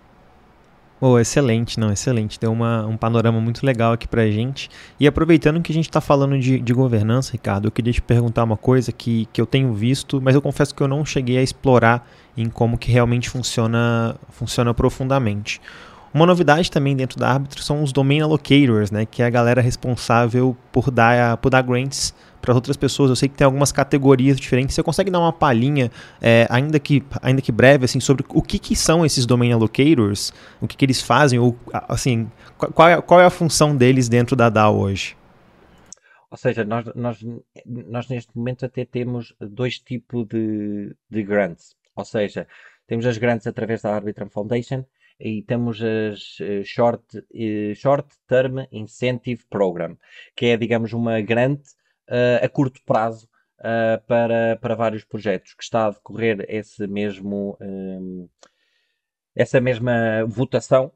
Oh, excelente, não, excelente. Deu uma, um panorama muito legal aqui pra gente. E aproveitando que a gente está falando de, de, governança, Ricardo, eu queria te perguntar uma coisa que, que eu tenho visto, mas eu confesso que eu não cheguei a explorar em como que realmente funciona, funciona profundamente. Uma novidade também dentro da Arbitrum são os Domain Allocators, né, que é a galera responsável por dar, por dar grants para outras pessoas. Eu sei que tem algumas categorias diferentes. Você consegue dar uma palhinha, é, ainda, que, ainda que breve, assim, sobre o que, que são esses Domain Allocators, o que, que eles fazem, ou assim, qual é, qual é a função deles dentro da DAO hoje? Ou seja, nós, nós, nós neste momento até temos dois tipos de, de grants. Ou seja, temos as grants através da Arbitrum Foundation e temos as uh, short, uh, short Term Incentive Program, que é, digamos, uma grant a curto prazo para, para vários projetos, que está a decorrer esse mesmo, um, essa mesma votação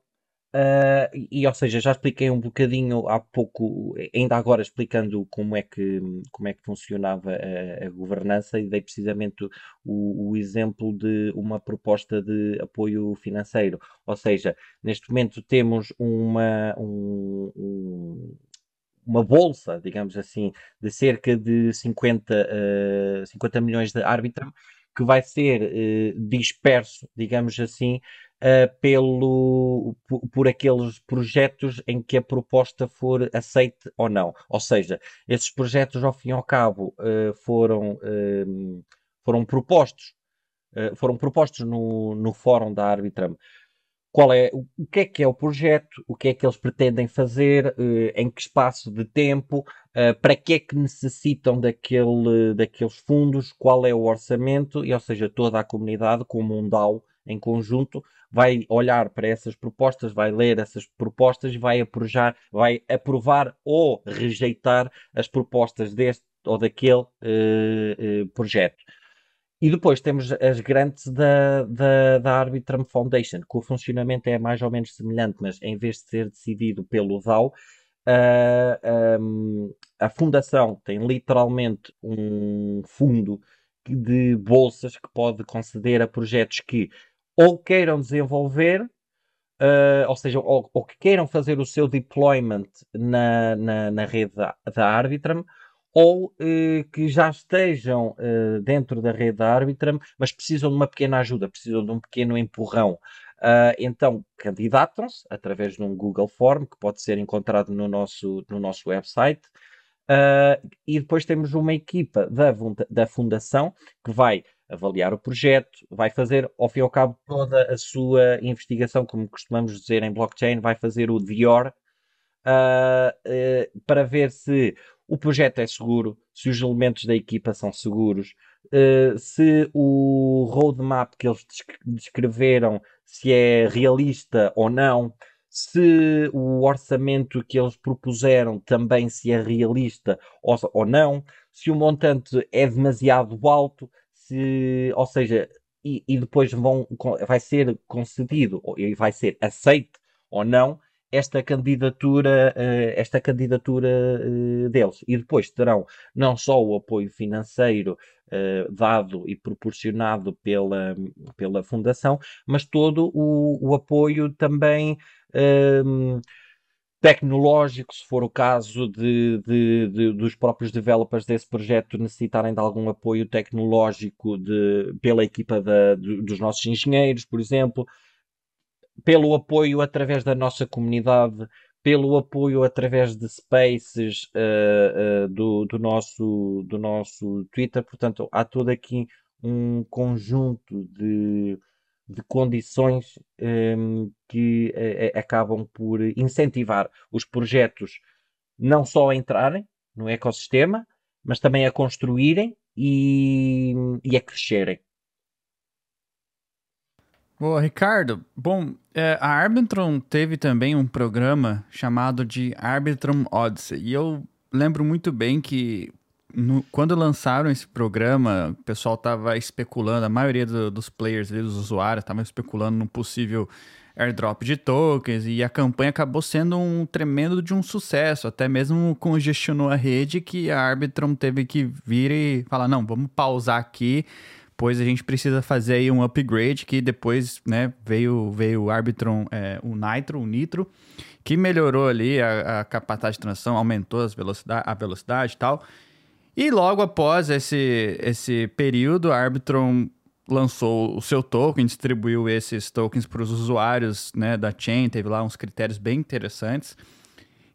Uh, e, ou seja, já expliquei um bocadinho há pouco, ainda agora explicando como é que, como é que funcionava a, a governança e dei precisamente o, o, exemplo de uma proposta de apoio financeiro. Ou seja, neste momento temos uma, um, um, uma bolsa, digamos assim, de cerca de 50, uh, 50 milhões de árbitro que vai ser uh, disperso, digamos assim, uh, pelo, por, aqueles projetos em que a proposta for aceite ou não. Ou seja, esses projetos, ao fim e ao cabo, uh, foram, foram propostos, foram propostos no, no fórum da Arbitram. Qual é, o que é que é o projeto, o que é que eles pretendem fazer, em que espaço de tempo, para que é que necessitam daquele, daqueles fundos, qual é o orçamento, e ou seja, toda a comunidade, como um DAO em conjunto, vai olhar para essas propostas, vai ler essas propostas vai aprovar, vai aprovar ou rejeitar as propostas deste ou daquele uh, uh, projeto. E depois temos as grandes da, da, da Arbitrum Foundation, que o funcionamento é mais ou menos semelhante, mas em vez de ser decidido pelo DAO, uh, um, a fundação tem literalmente um fundo de bolsas que pode conceder a projetos que ou queiram desenvolver, uh, ou seja, ou, ou, que queiram fazer o seu deployment na, na, na rede da, da Arbitrum, ou uh, que já estejam uh, dentro da rede da Arbitrum, mas precisam de uma pequena ajuda, precisam de um pequeno empurrão. então, candidatam-se através de um Google Form, que pode ser encontrado no nosso, no nosso website, e depois temos uma equipa da, da fundação que vai avaliar o projeto, vai fazer, ao fim e ao cabo, toda a sua investigação, como costumamos dizer em blockchain, vai fazer o DIOR uh, uh, para ver se o projeto é seguro, se os elementos da equipa são seguros, uh, se o roadmap que eles descreveram se é realista ou não, se o orçamento que eles propuseram também se é realista ou, ou não, se o montante é demasiado alto, se, ou seja, e, e, depois vão, vai ser concedido e vai ser aceite ou não esta candidatura, eh, esta candidatura eh, deles. E depois terão não só o apoio financeiro eh, dado e proporcionado pela, pela Fundação, mas todo o, o apoio também. Um, tecnológico, se for o caso de, de, de, dos próprios developers desse projeto necessitarem de algum apoio tecnológico de, pela equipa da, dos nossos engenheiros, por exemplo, pelo apoio através da nossa comunidade, pelo apoio através de spaces uh, uh, do, do, nosso, do nosso Twitter. Portanto, há todo aqui um conjunto de de condições um, que uh, acabam por incentivar os projetos não só a entrarem no ecossistema, mas também a construírem e, e a crescerem. Boa, Ricardo. Bom, é, a Arbitrum teve também um programa chamado de Arbitrum Odyssey. E eu lembro muito bem que no, quando lançaram esse programa, o pessoal estava especulando, a maioria do, dos players, dos usuários, estavam especulando num possível airdrop de tokens e a campanha acabou sendo um tremendo de um sucesso, até mesmo congestionou a rede que a Arbitrum teve que vir e falar, não, vamos pausar aqui pois a gente precisa fazer aí um upgrade que depois, né, veio, veio o Arbitron, é, o Nitro, o Nitro, que melhorou ali a, a capacidade de transição, aumentou as velocidade, a velocidade e tal. E logo após esse, esse período, a Arbitron lançou o seu token, distribuiu esses tokens para os usuários né, da chain, teve lá uns critérios bem interessantes.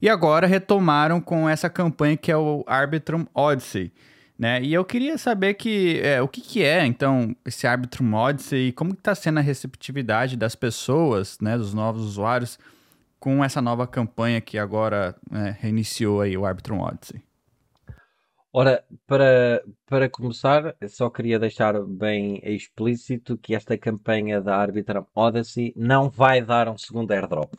E agora retomaram com essa campanha que é o Arbitrum Odyssey. Né? E eu queria saber que, é, o que, que é, então, esse Arbitrum Odyssey e como está sendo a receptividade das pessoas, né, dos novos usuários, com essa nova campanha que agora né, reiniciou aí o Arbitrum Odyssey. Ora, para, para começar, só queria deixar bem explícito que esta campanha da Arbitrum Odyssey não vai dar um segundo airdrop.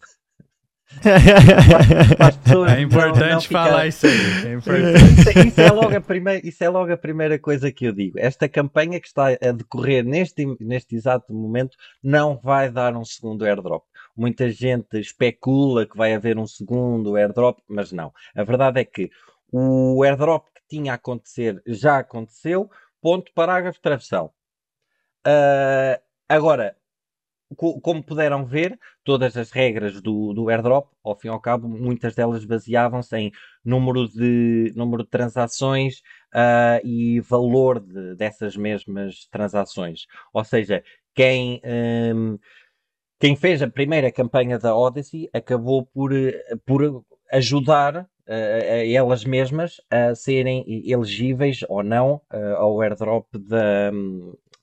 É importante não, não falar isso aí. É importante. Isso, isso, é logo a primeira, isso é logo a primeira coisa que eu digo. Esta campanha que está a decorrer neste, neste exato momento não vai dar um segundo airdrop. Muita gente especula que vai haver um segundo airdrop, mas não. A verdade é que o airdrop que tinha a acontecer já aconteceu. Ponto, parágrafo, travessão. Uh, agora, como puderam ver, todas as regras do, do airdrop, ao fim e ao cabo, muitas delas baseavam-se em número de, número de transações uh, e valor de, dessas mesmas transações. Ou seja, quem, um, quem fez a primeira campanha da Odyssey acabou por, por ajudar uh, a elas mesmas a serem elegíveis ou não uh, ao airdrop da,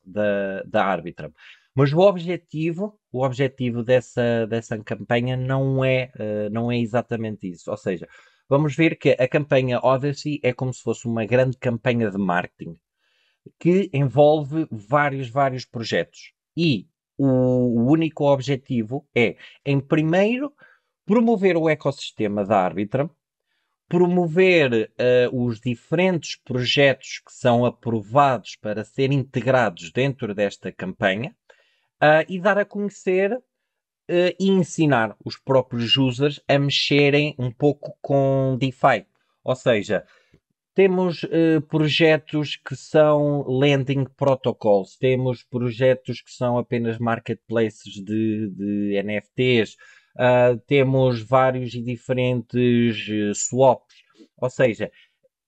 da, da Arbitrum. Mas o objetivo, o objetivo dessa, dessa campanha não é, uh, não é exatamente isso. Ou seja, vamos ver que a campanha Odyssey é como se fosse uma grande campanha de marketing que envolve vários, vários projetos. E o, o único objetivo é, em primeiro, promover o ecossistema da Arbitrum, promover uh, os diferentes projetos que são aprovados para serem integrados dentro desta campanha uh, e dar a conhecer uh, e ensinar os próprios users a mexerem um pouco com DeFi. Ou seja, temos uh, projetos que são lending protocols, temos projetos que são apenas marketplaces de, de NFTs, uh, temos vários e diferentes uh, swaps. Ou seja,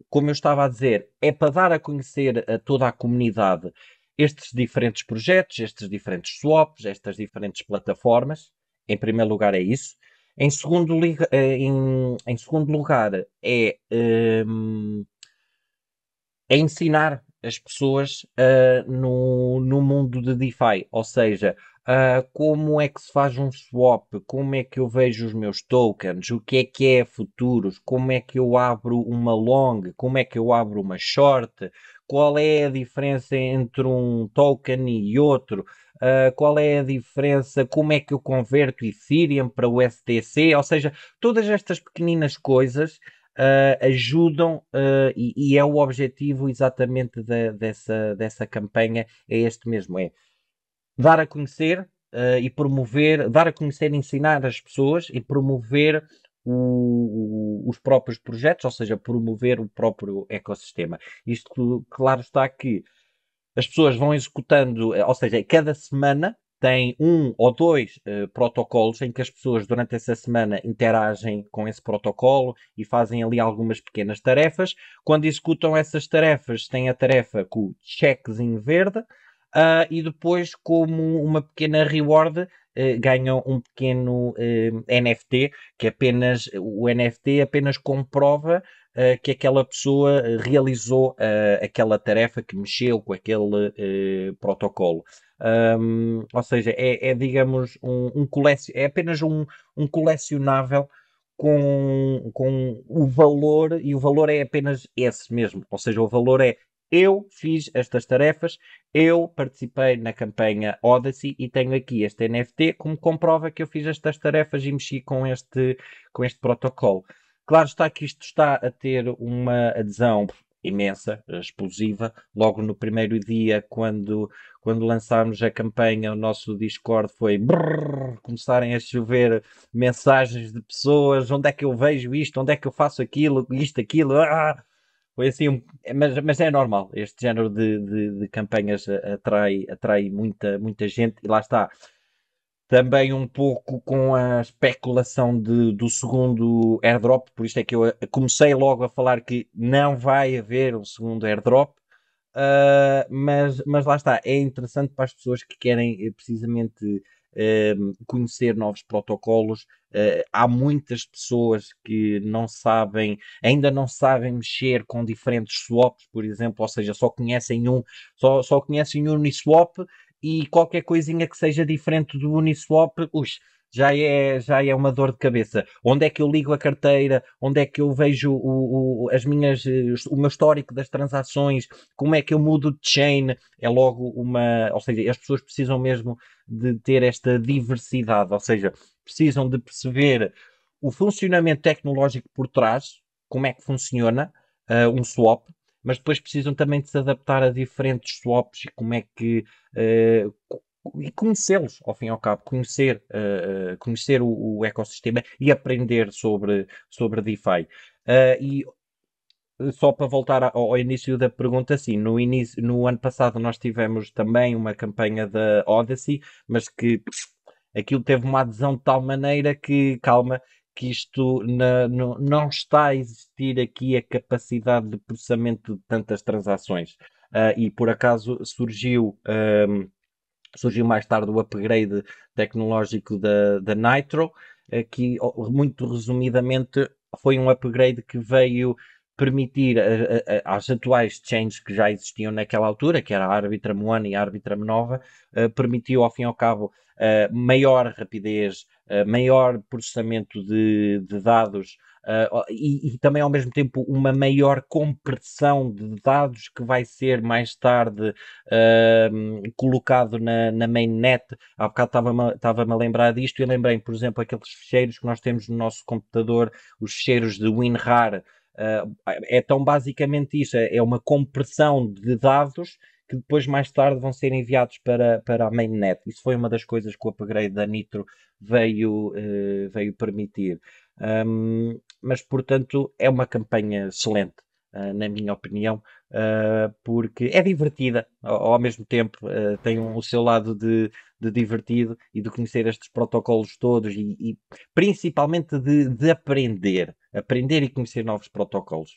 como eu estava a dizer, é para dar a conhecer a toda a comunidade estes diferentes projetos, estes diferentes swaps, estas diferentes plataformas. Em primeiro lugar, é isso. Em segundo, eh, em, em segundo lugar, é, um, é ensinar as pessoas uh, no, no mundo de DeFi, ou seja, uh, como é que se faz um swap, como é que eu vejo os meus tokens, o que é que é futuros, como é que eu abro uma long, como é que eu abro uma short, qual é a diferença entre um token e outro, uh, qual é a diferença, como é que eu converto Ethereum para o STC, ou seja, todas estas pequeninas coisas uh, ajudam uh, e, e, é o objetivo exatamente de, dessa, dessa campanha, é este mesmo, é dar a conhecer e promover, dar a conhecer, ensinar as pessoas e promover o, os próprios projetos, ou seja, promover o próprio ecossistema. Isto, claro está que as pessoas vão executando, ou seja, cada semana tem um ou dois uh, protocolos em que as pessoas durante essa semana interagem com esse protocolo e fazem ali algumas pequenas tarefas. Quando executam essas tarefas, têm a tarefa com o checkzinho verde uh, e depois, como uma pequena reward, uh, ganham um pequeno eh, NFT, que apenas o NFT apenas comprova uh, que aquela pessoa realizou aquela tarefa que mexeu com aquele protocolo. Um, ou seja, é, é digamos um, um é apenas um, um colecionável com, com o valor, e o valor é apenas esse mesmo. Ou seja, o valor é eu fiz estas tarefas, eu participei na campanha Odyssey e tenho aqui este NFT como comprova que eu fiz estas tarefas e mexi com este, com este protocolo. Claro está que isto está a ter uma adesão imensa, explosiva. Logo no primeiro dia, quando, quando lançámos a campanha, o nosso Discord foi brrr, começarem a chover mensagens de pessoas: onde é que eu vejo isto, onde é que eu faço aquilo, isto, aquilo. Ah! Foi assim, um, mas, mas é normal. Este género de, de, de, campanhas atrai, atrai muita, muita gente e lá está. Também um pouco com a especulação de, do segundo airdrop, por isto é que eu comecei logo a falar que não vai haver um segundo airdrop. Uh, mas, mas lá está, é interessante para as pessoas que querem eh, precisamente conhecer novos protocolos. Uh, há muitas pessoas que não sabem, ainda não sabem mexer com diferentes swaps, por exemplo, ou seja, só conhecem um, só, só conhecem um Uniswap e qualquer coisinha que seja diferente do Uniswap, ux, já é, já é uma dor de cabeça. Onde é que eu ligo a carteira? Onde é que eu vejo o, o, as minhas, o meu histórico das transações? Como é que eu mudo de chain? É logo uma. Ou seja, as pessoas precisam mesmo de ter esta diversidade, ou seja, precisam de perceber o funcionamento tecnológico por trás, como é que funciona uh, um swap, mas depois precisam também de se adaptar a diferentes swaps e como é que uh, e conhecê-los, ao fim e ao cabo, conhecer, uh, conhecer o, o, ecossistema e aprender sobre, sobre DeFi. Uh, e só para voltar ao, início da pergunta, sim, no, início, no ano passado nós tivemos também uma campanha da Odyssey, mas que aquilo teve uma adesão de tal maneira que, calma, que isto na, no, não está a existir aqui a capacidade de processamento de tantas transações. Uh, e por acaso surgiu um, surgiu mais tarde o upgrade tecnológico da, da Nitro, que muito resumidamente foi um upgrade que veio permitir às atuais chains que já existiam naquela altura, que era a Arbitrum One e a Arbitrum Nova, permitiu ao fim e ao cabo maior rapidez, maior processamento de, de dados uh, e, e, também ao mesmo tempo uma maior compressão de dados que vai ser mais tarde uh, colocado na, na mainnet. Há bocado estava-me estava a lembrar disto e lembrei, por exemplo, aqueles ficheiros que nós temos no nosso computador, os ficheiros de WinRAR. Uh, é tão basicamente isso, é, é uma compressão de dados que depois mais tarde vão ser enviados para, para a mainnet. Isso foi uma das coisas que o upgrade da Nitro veio, uh, veio permitir. Um, mas, portanto, é uma campanha excelente, uh, na minha opinião, uh, porque é divertida, ao, ao mesmo tempo uh, tem um, o seu lado de, de, divertido e de conhecer estes protocolos todos e, e principalmente de, de aprender, aprender e conhecer novos protocolos.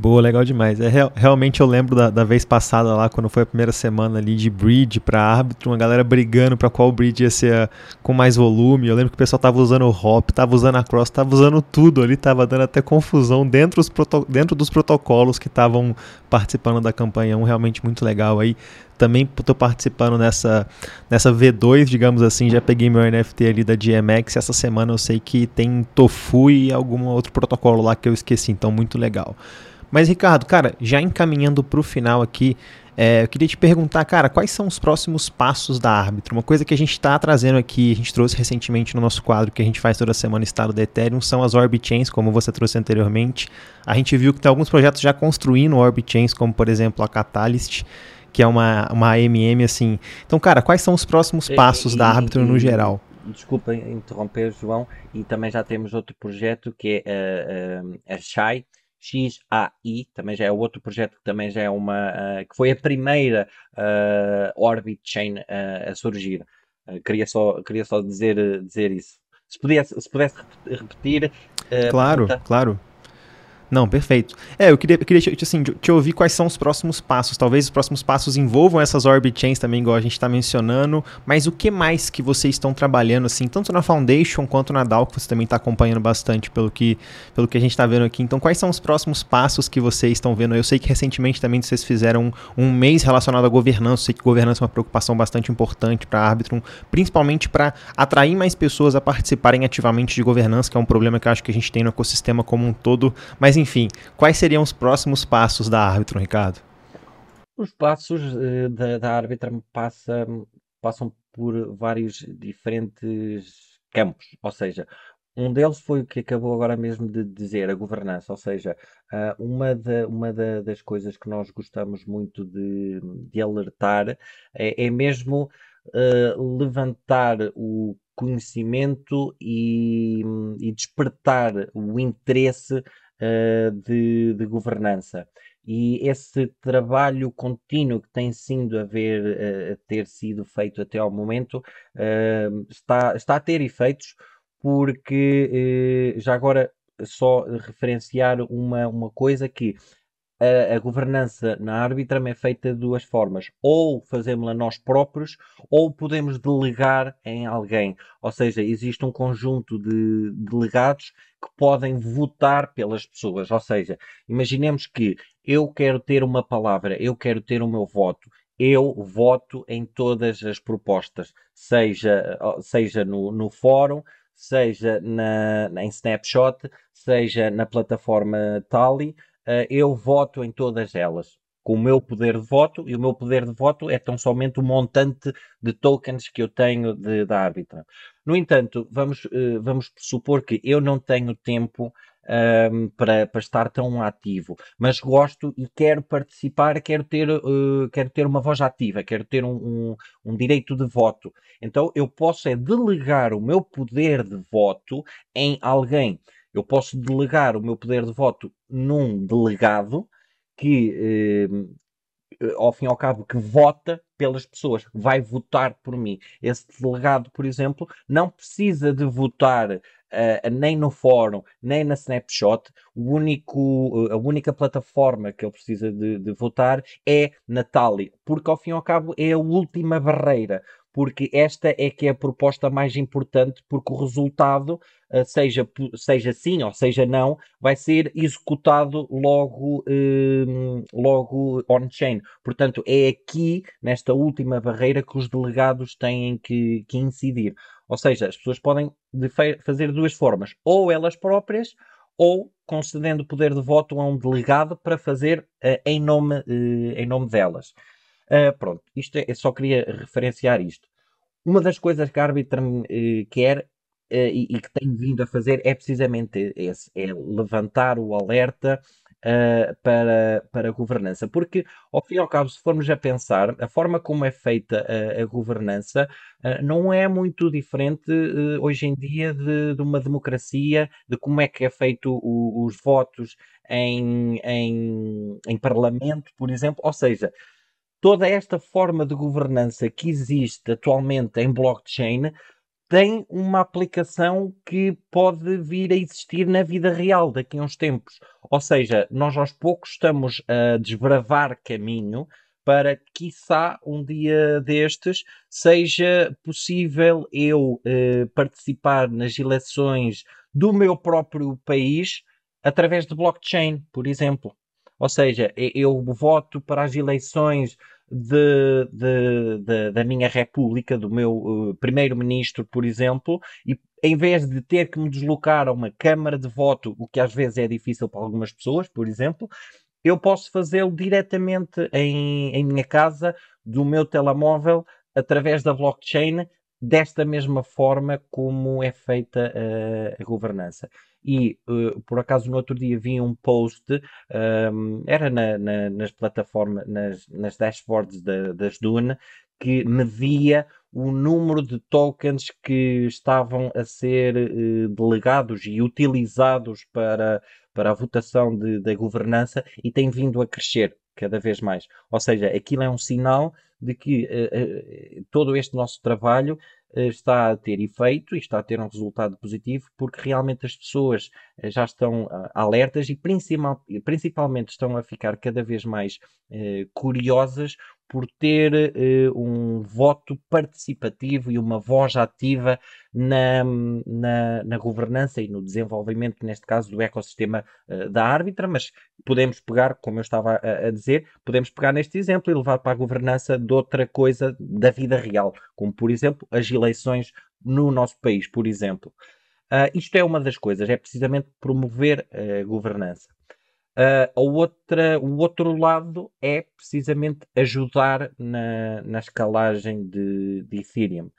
Boa, legal demais. É, real, realmente eu lembro da, da, vez passada lá, quando foi a primeira semana ali de bridge para árbitro, uma galera brigando para qual bridge ia ser a, com mais volume. Eu lembro que o pessoal tava usando o hop, tava usando a cross, tava usando tudo ali, tava dando até confusão dentro, dentro dos protocolos que estavam participando da campanha. Um realmente muito legal aí. Também estou participando nessa, nessa V2, digamos assim, já peguei meu NFT ali da GMX. Essa semana eu sei que tem Tofu e algum outro protocolo lá que eu esqueci, então muito legal. Mas, Ricardo, cara, já encaminhando para o final aqui, é, eu queria te perguntar, cara, quais são os próximos passos da árbitro? Uma coisa que a gente está trazendo aqui, a gente trouxe recentemente no nosso quadro que a gente faz toda semana Estado da Ethereum, são as Orbit Chains, como você trouxe anteriormente. A gente viu que tem alguns projetos já construindo Orbit Chains, como por exemplo a Catalyst, que é uma, uma AMM assim. Então, cara, quais são os próximos passos e, da árbitro no geral? Desculpa interromper, João, e também já temos outro projeto que é a, a, a Shai, XAI, também já é outro projeto que também já é uma, uh, que foi a primeira uh, Orbit Chain uh, a surgir. queria, só, queria só dizer, dizer isso. Se pudesse, se pudesse repetir. claro, claro. Não, perfeito. É, eu queria, eu queria assim, te ouvir quais são os próximos passos. Talvez os próximos passos envolvam essas Orbit Chains também, igual a gente está mencionando, mas o que mais que vocês estão trabalhando, assim, tanto na Foundation quanto na DAO, que você também está acompanhando bastante pelo que, pelo que a gente está vendo aqui. Então, quais são os próximos passos que vocês estão vendo? Eu sei que recentemente também vocês fizeram um, um mês relacionado à governança. Sei que governança é uma preocupação bastante importante para a Arbitrum, principalmente para atrair mais pessoas a participarem ativamente de governança, que é um problema que eu acho que a gente tem no ecossistema como um todo. Mas, enfim, quais seriam os próximos passos da árbitro, Ricardo? Os passos uh, da, da árbitra passam, passam por vários diferentes campos, ou seja, um deles foi o que acabou agora mesmo de dizer, a governança, ou seja, uh, uma, da, uma da, das coisas que nós gostamos muito de, de alertar é, é mesmo uh, levantar o conhecimento e, e despertar o interesse uh, de, de, governança. E esse trabalho contínuo que tem sido a, ver, a ter sido feito até ao momento uh, está, está a ter efeitos, porque já agora só referenciar uma, uma coisa que a, a, governança na Arbitrum é feita de duas formas. Ou fazemos-la nós próprios, ou podemos delegar em alguém. Ou seja, existe um conjunto de delegados que podem votar pelas pessoas. Ou seja, imaginemos que eu quero ter uma palavra, eu quero ter o meu voto. Eu voto em todas as propostas, seja, seja no, no fórum, seja na, em Snapshot, seja na plataforma Tally, eu voto em todas elas com o meu poder de voto, e o meu poder de voto é tão somente o montante de tokens que eu tenho de, da árbitra. No entanto, vamos, uh, vamos supor que eu não tenho tempo um, ehm, para, para estar tão ativo, mas gosto e quero participar, quero ter, uh, quero ter uma voz ativa, quero ter um, um, um, direito de voto. Então eu posso é delegar o meu poder de voto em alguém eu posso delegar o meu poder de voto num delegado que, eh, ao fim e ao cabo, que vota pelas pessoas, vai votar por mim. Esse delegado, por exemplo, não precisa de votar uh, nem no fórum, nem na Snapshot. O único, a única plataforma que ele precisa de, de votar é na Tally, porque ao fim e ao cabo é a última barreira porque esta é que é a proposta mais importante, porque o resultado, eh, seja, seja sim ou seja não, vai ser executado logo, um, logo on-chain. Portanto, é aqui, nesta última barreira, que os delegados têm que, que incidir. Ou seja, as pessoas podem fazer duas formas, ou elas próprias, ou concedendo poder de voto a um delegado para fazer uh, em, nome, uh, em nome delas. Uh, pronto, isto é, só queria referenciar isto. Uma das coisas que a Arbitrum uh, quer uh, e, e, que tem vindo a fazer é precisamente esse, é levantar o alerta uh, para, para a governança. Porque, ao fim e ao cabo, se formos a pensar, a forma como é feita a, a governança não é muito diferente hoje em dia de, de, uma democracia, de como é que é feito o, os votos em, em, em parlamento, por exemplo. Ou seja, toda esta forma de governança que existe atualmente em blockchain tem uma aplicação que pode vir a existir na vida real daqui a uns tempos. Ou seja, nós aos poucos estamos a desbravar caminho para, quiçá, um dia destes, seja possível eu eh, participar nas eleições do meu próprio país através de blockchain, por exemplo. Ou seja, eu voto para as eleições de, de, de, da minha república, do meu uh, primeiro-ministro, por exemplo, e em vez de ter que me deslocar a uma câmara de voto, o que às vezes é difícil para algumas pessoas, por exemplo, eu posso fazê-lo diretamente em, em minha casa, do meu telemóvel, através da blockchain, desta mesma forma como é feita a, a governança. E uh, por acaso no outro dia vi um post, um, era na, na, nas plataformas, nas, nas dashboards da, das Dune, que media o número de tokens que estavam a ser uh, delegados e utilizados para, para a votação de, da governança e tem vindo a crescer cada vez mais. Ou seja, aquilo é um sinal de que uh, uh, todo este nosso trabalho está a ter efeito e está a ter um resultado positivo, porque realmente as pessoas já estão alertas e principal, principalmente estão a ficar cada vez mais curiosas por ter uh, um voto participativo e uma voz ativa na, na, na, governança e no desenvolvimento, neste caso, do ecossistema da árbitra, mas podemos pegar, como eu estava a, a, dizer, podemos pegar neste exemplo e levar para a governança de outra coisa da vida real, como, por exemplo, as eleições no nosso país, por exemplo. Uh, isto é uma das coisas, é precisamente promover a governança. Uh, a outra, o outro lado é precisamente ajudar na, na escalagem de, de Ethereum.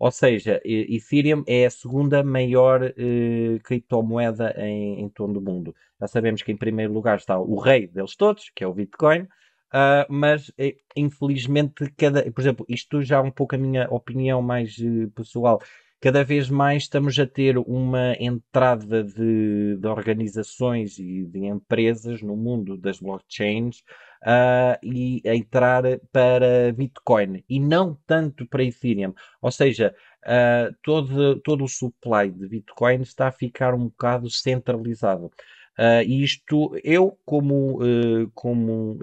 Ou seja, Ethereum é a segunda maior uh, criptomoeda em, em todo o mundo. Já sabemos que em primeiro lugar está o rei deles todos, que é o Bitcoin, uh, mas eh, infelizmente cada, por exemplo, isto já é um pouco a minha opinião mais uh, pessoal. Cada vez mais estamos a ter uma entrada de, de organizações e de empresas no mundo das blockchains uh, e a entrar para Bitcoin e não tanto para Ethereum. Ou seja, uh, todo, todo o supply de Bitcoin está a ficar um bocado centralizado. Uh, isto, eu, como, uh, como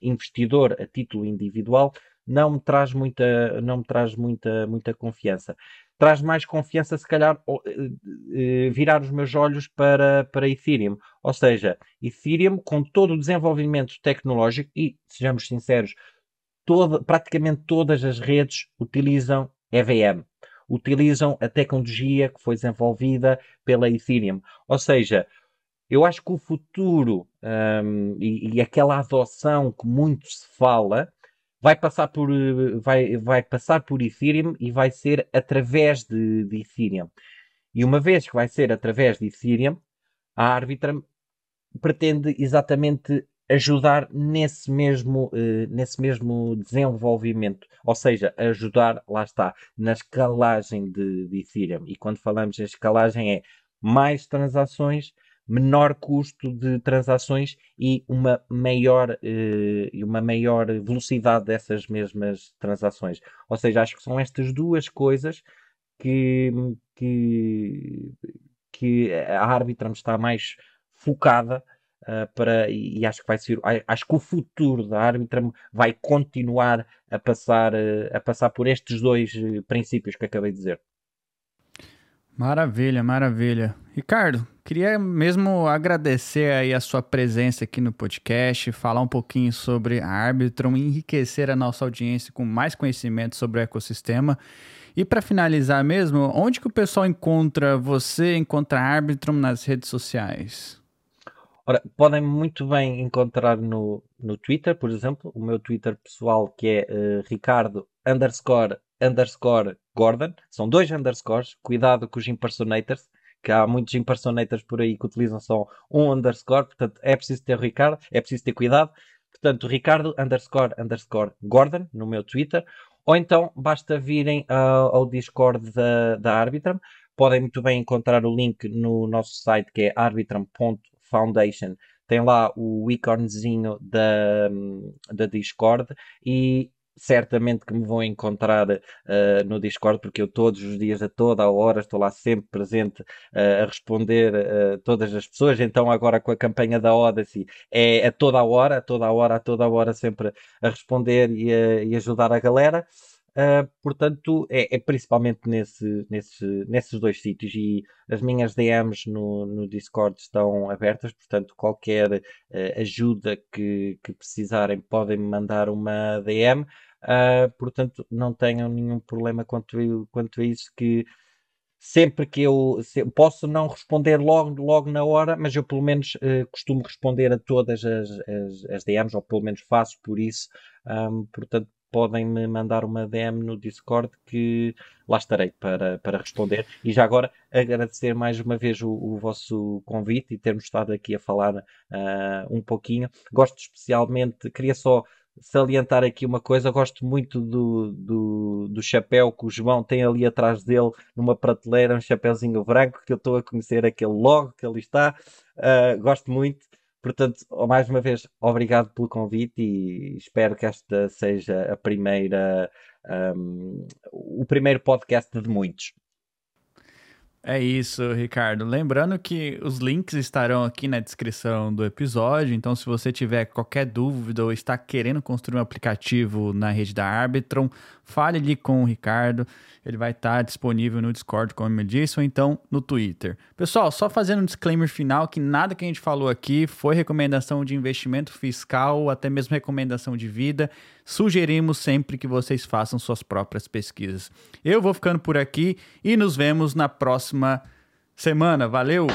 investidor a título individual, não me traz muita, não me traz muita, muita confiança. Traz mais confiança, se calhar, virar os meus olhos para, para Ethereum. Ou seja, Ethereum, com todo o desenvolvimento tecnológico, e sejamos sinceros, praticamente todas as redes utilizam EVM utilizam a tecnologia que foi desenvolvida pela Ethereum. Ou seja, eu acho que o futuro um, e, e, aquela adoção que muito se fala vai passar por, vai, vai passar por Ethereum e vai ser através de, de Ethereum. E uma vez que vai ser através de Ethereum, a Arbitrum pretende exatamente ajudar nesse mesmo, uh, nesse mesmo desenvolvimento. Ou seja, ajudar, lá está, na escalagem de, de Ethereum. E quando falamos em escalagem é mais transações, menor custo de transações e uma maior, eh, uma maior velocidade dessas mesmas transações. Ou seja, acho que são estas duas coisas que, que, que a Arbitrum está mais focada uh, para, e, e, acho que vai ser, acho que o futuro da Arbitrum vai continuar a passar, uh, a passar por estes dois princípios que acabei de dizer. Maravilha, maravilha. Ricardo, queria mesmo agradecer aí a sua presença aqui no podcast, falar um pouquinho sobre a Arbitrum, enriquecer a nossa audiência com mais conhecimento sobre o ecossistema. E para finalizar mesmo, onde que o pessoal encontra você, encontra a Arbitrum nas redes sociais? Ora, podem muito bem encontrar no, no Twitter, por exemplo, o meu Twitter pessoal que é uh, Ricardo underscore underscore Gordon. São dois underscores. Cuidado com os impersonators, que há muitos impersonators por aí que utilizam só um underscore. Portanto, é preciso ter o Ricardo, é preciso ter cuidado. Portanto, Ricardo underscore underscore Gordon no meu Twitter. Ou então basta virem uh, ao Discord da, da Arbitrum. Podem muito bem encontrar o link no nosso site que é arbitrum.foundation. Tem lá o íconezinho da, da Discord e certamente que me vão encontrar uh, no Discord, porque eu todos os dias, a toda a hora, estou lá sempre presente uh, a responder uh, todas as pessoas. Então, agora com a campanha da Odyssey, é a toda a hora, a toda a hora, a toda a hora, sempre a responder e, a, e ajudar a galera. Uh, portanto, é, é, principalmente nesse, nesse, nesses dois sítios e as minhas DMs no, no Discord estão abertas, portanto, qualquer uh, ajuda que, que precisarem podem me mandar uma DM. Uh, portanto, não tenham nenhum problema quanto, quanto a isso que sempre que eu se, posso não responder logo, logo na hora, mas eu pelo menos uh, costumo responder a todas as, as, as, DMs, ou pelo menos faço por isso. Um, portanto, podem me mandar uma DM no Discord que lá estarei para, para responder. E já agora agradecer mais uma vez o, o vosso convite e termos estado aqui a falar uh, um pouquinho. Gosto especialmente, queria só salientar aqui uma coisa, gosto muito do, do, do chapéu que o João tem ali atrás dele, numa prateleira, um chapéuzinho branco, que eu estou a conhecer aquele logo que ali está. Uh, gosto muito. Portanto, mais uma vez, obrigado pelo convite e espero que esta seja a primeira, um, o primeiro podcast de muitos. É isso, Ricardo. Lembrando que os links estarão aqui na descrição do episódio, então se você tiver qualquer dúvida ou está querendo construir um aplicativo na rede da Arbitron, fale ali com o Ricardo. Ele vai estar disponível no Discord, como eu disse, ou então no Twitter. Pessoal, só fazendo um disclaimer final que nada que a gente falou aqui foi recomendação de investimento fiscal ou até mesmo recomendação de vida. Sugerimos sempre que vocês façam suas próprias pesquisas. Eu vou ficando por aqui e nos vemos na próxima semana. Valeu!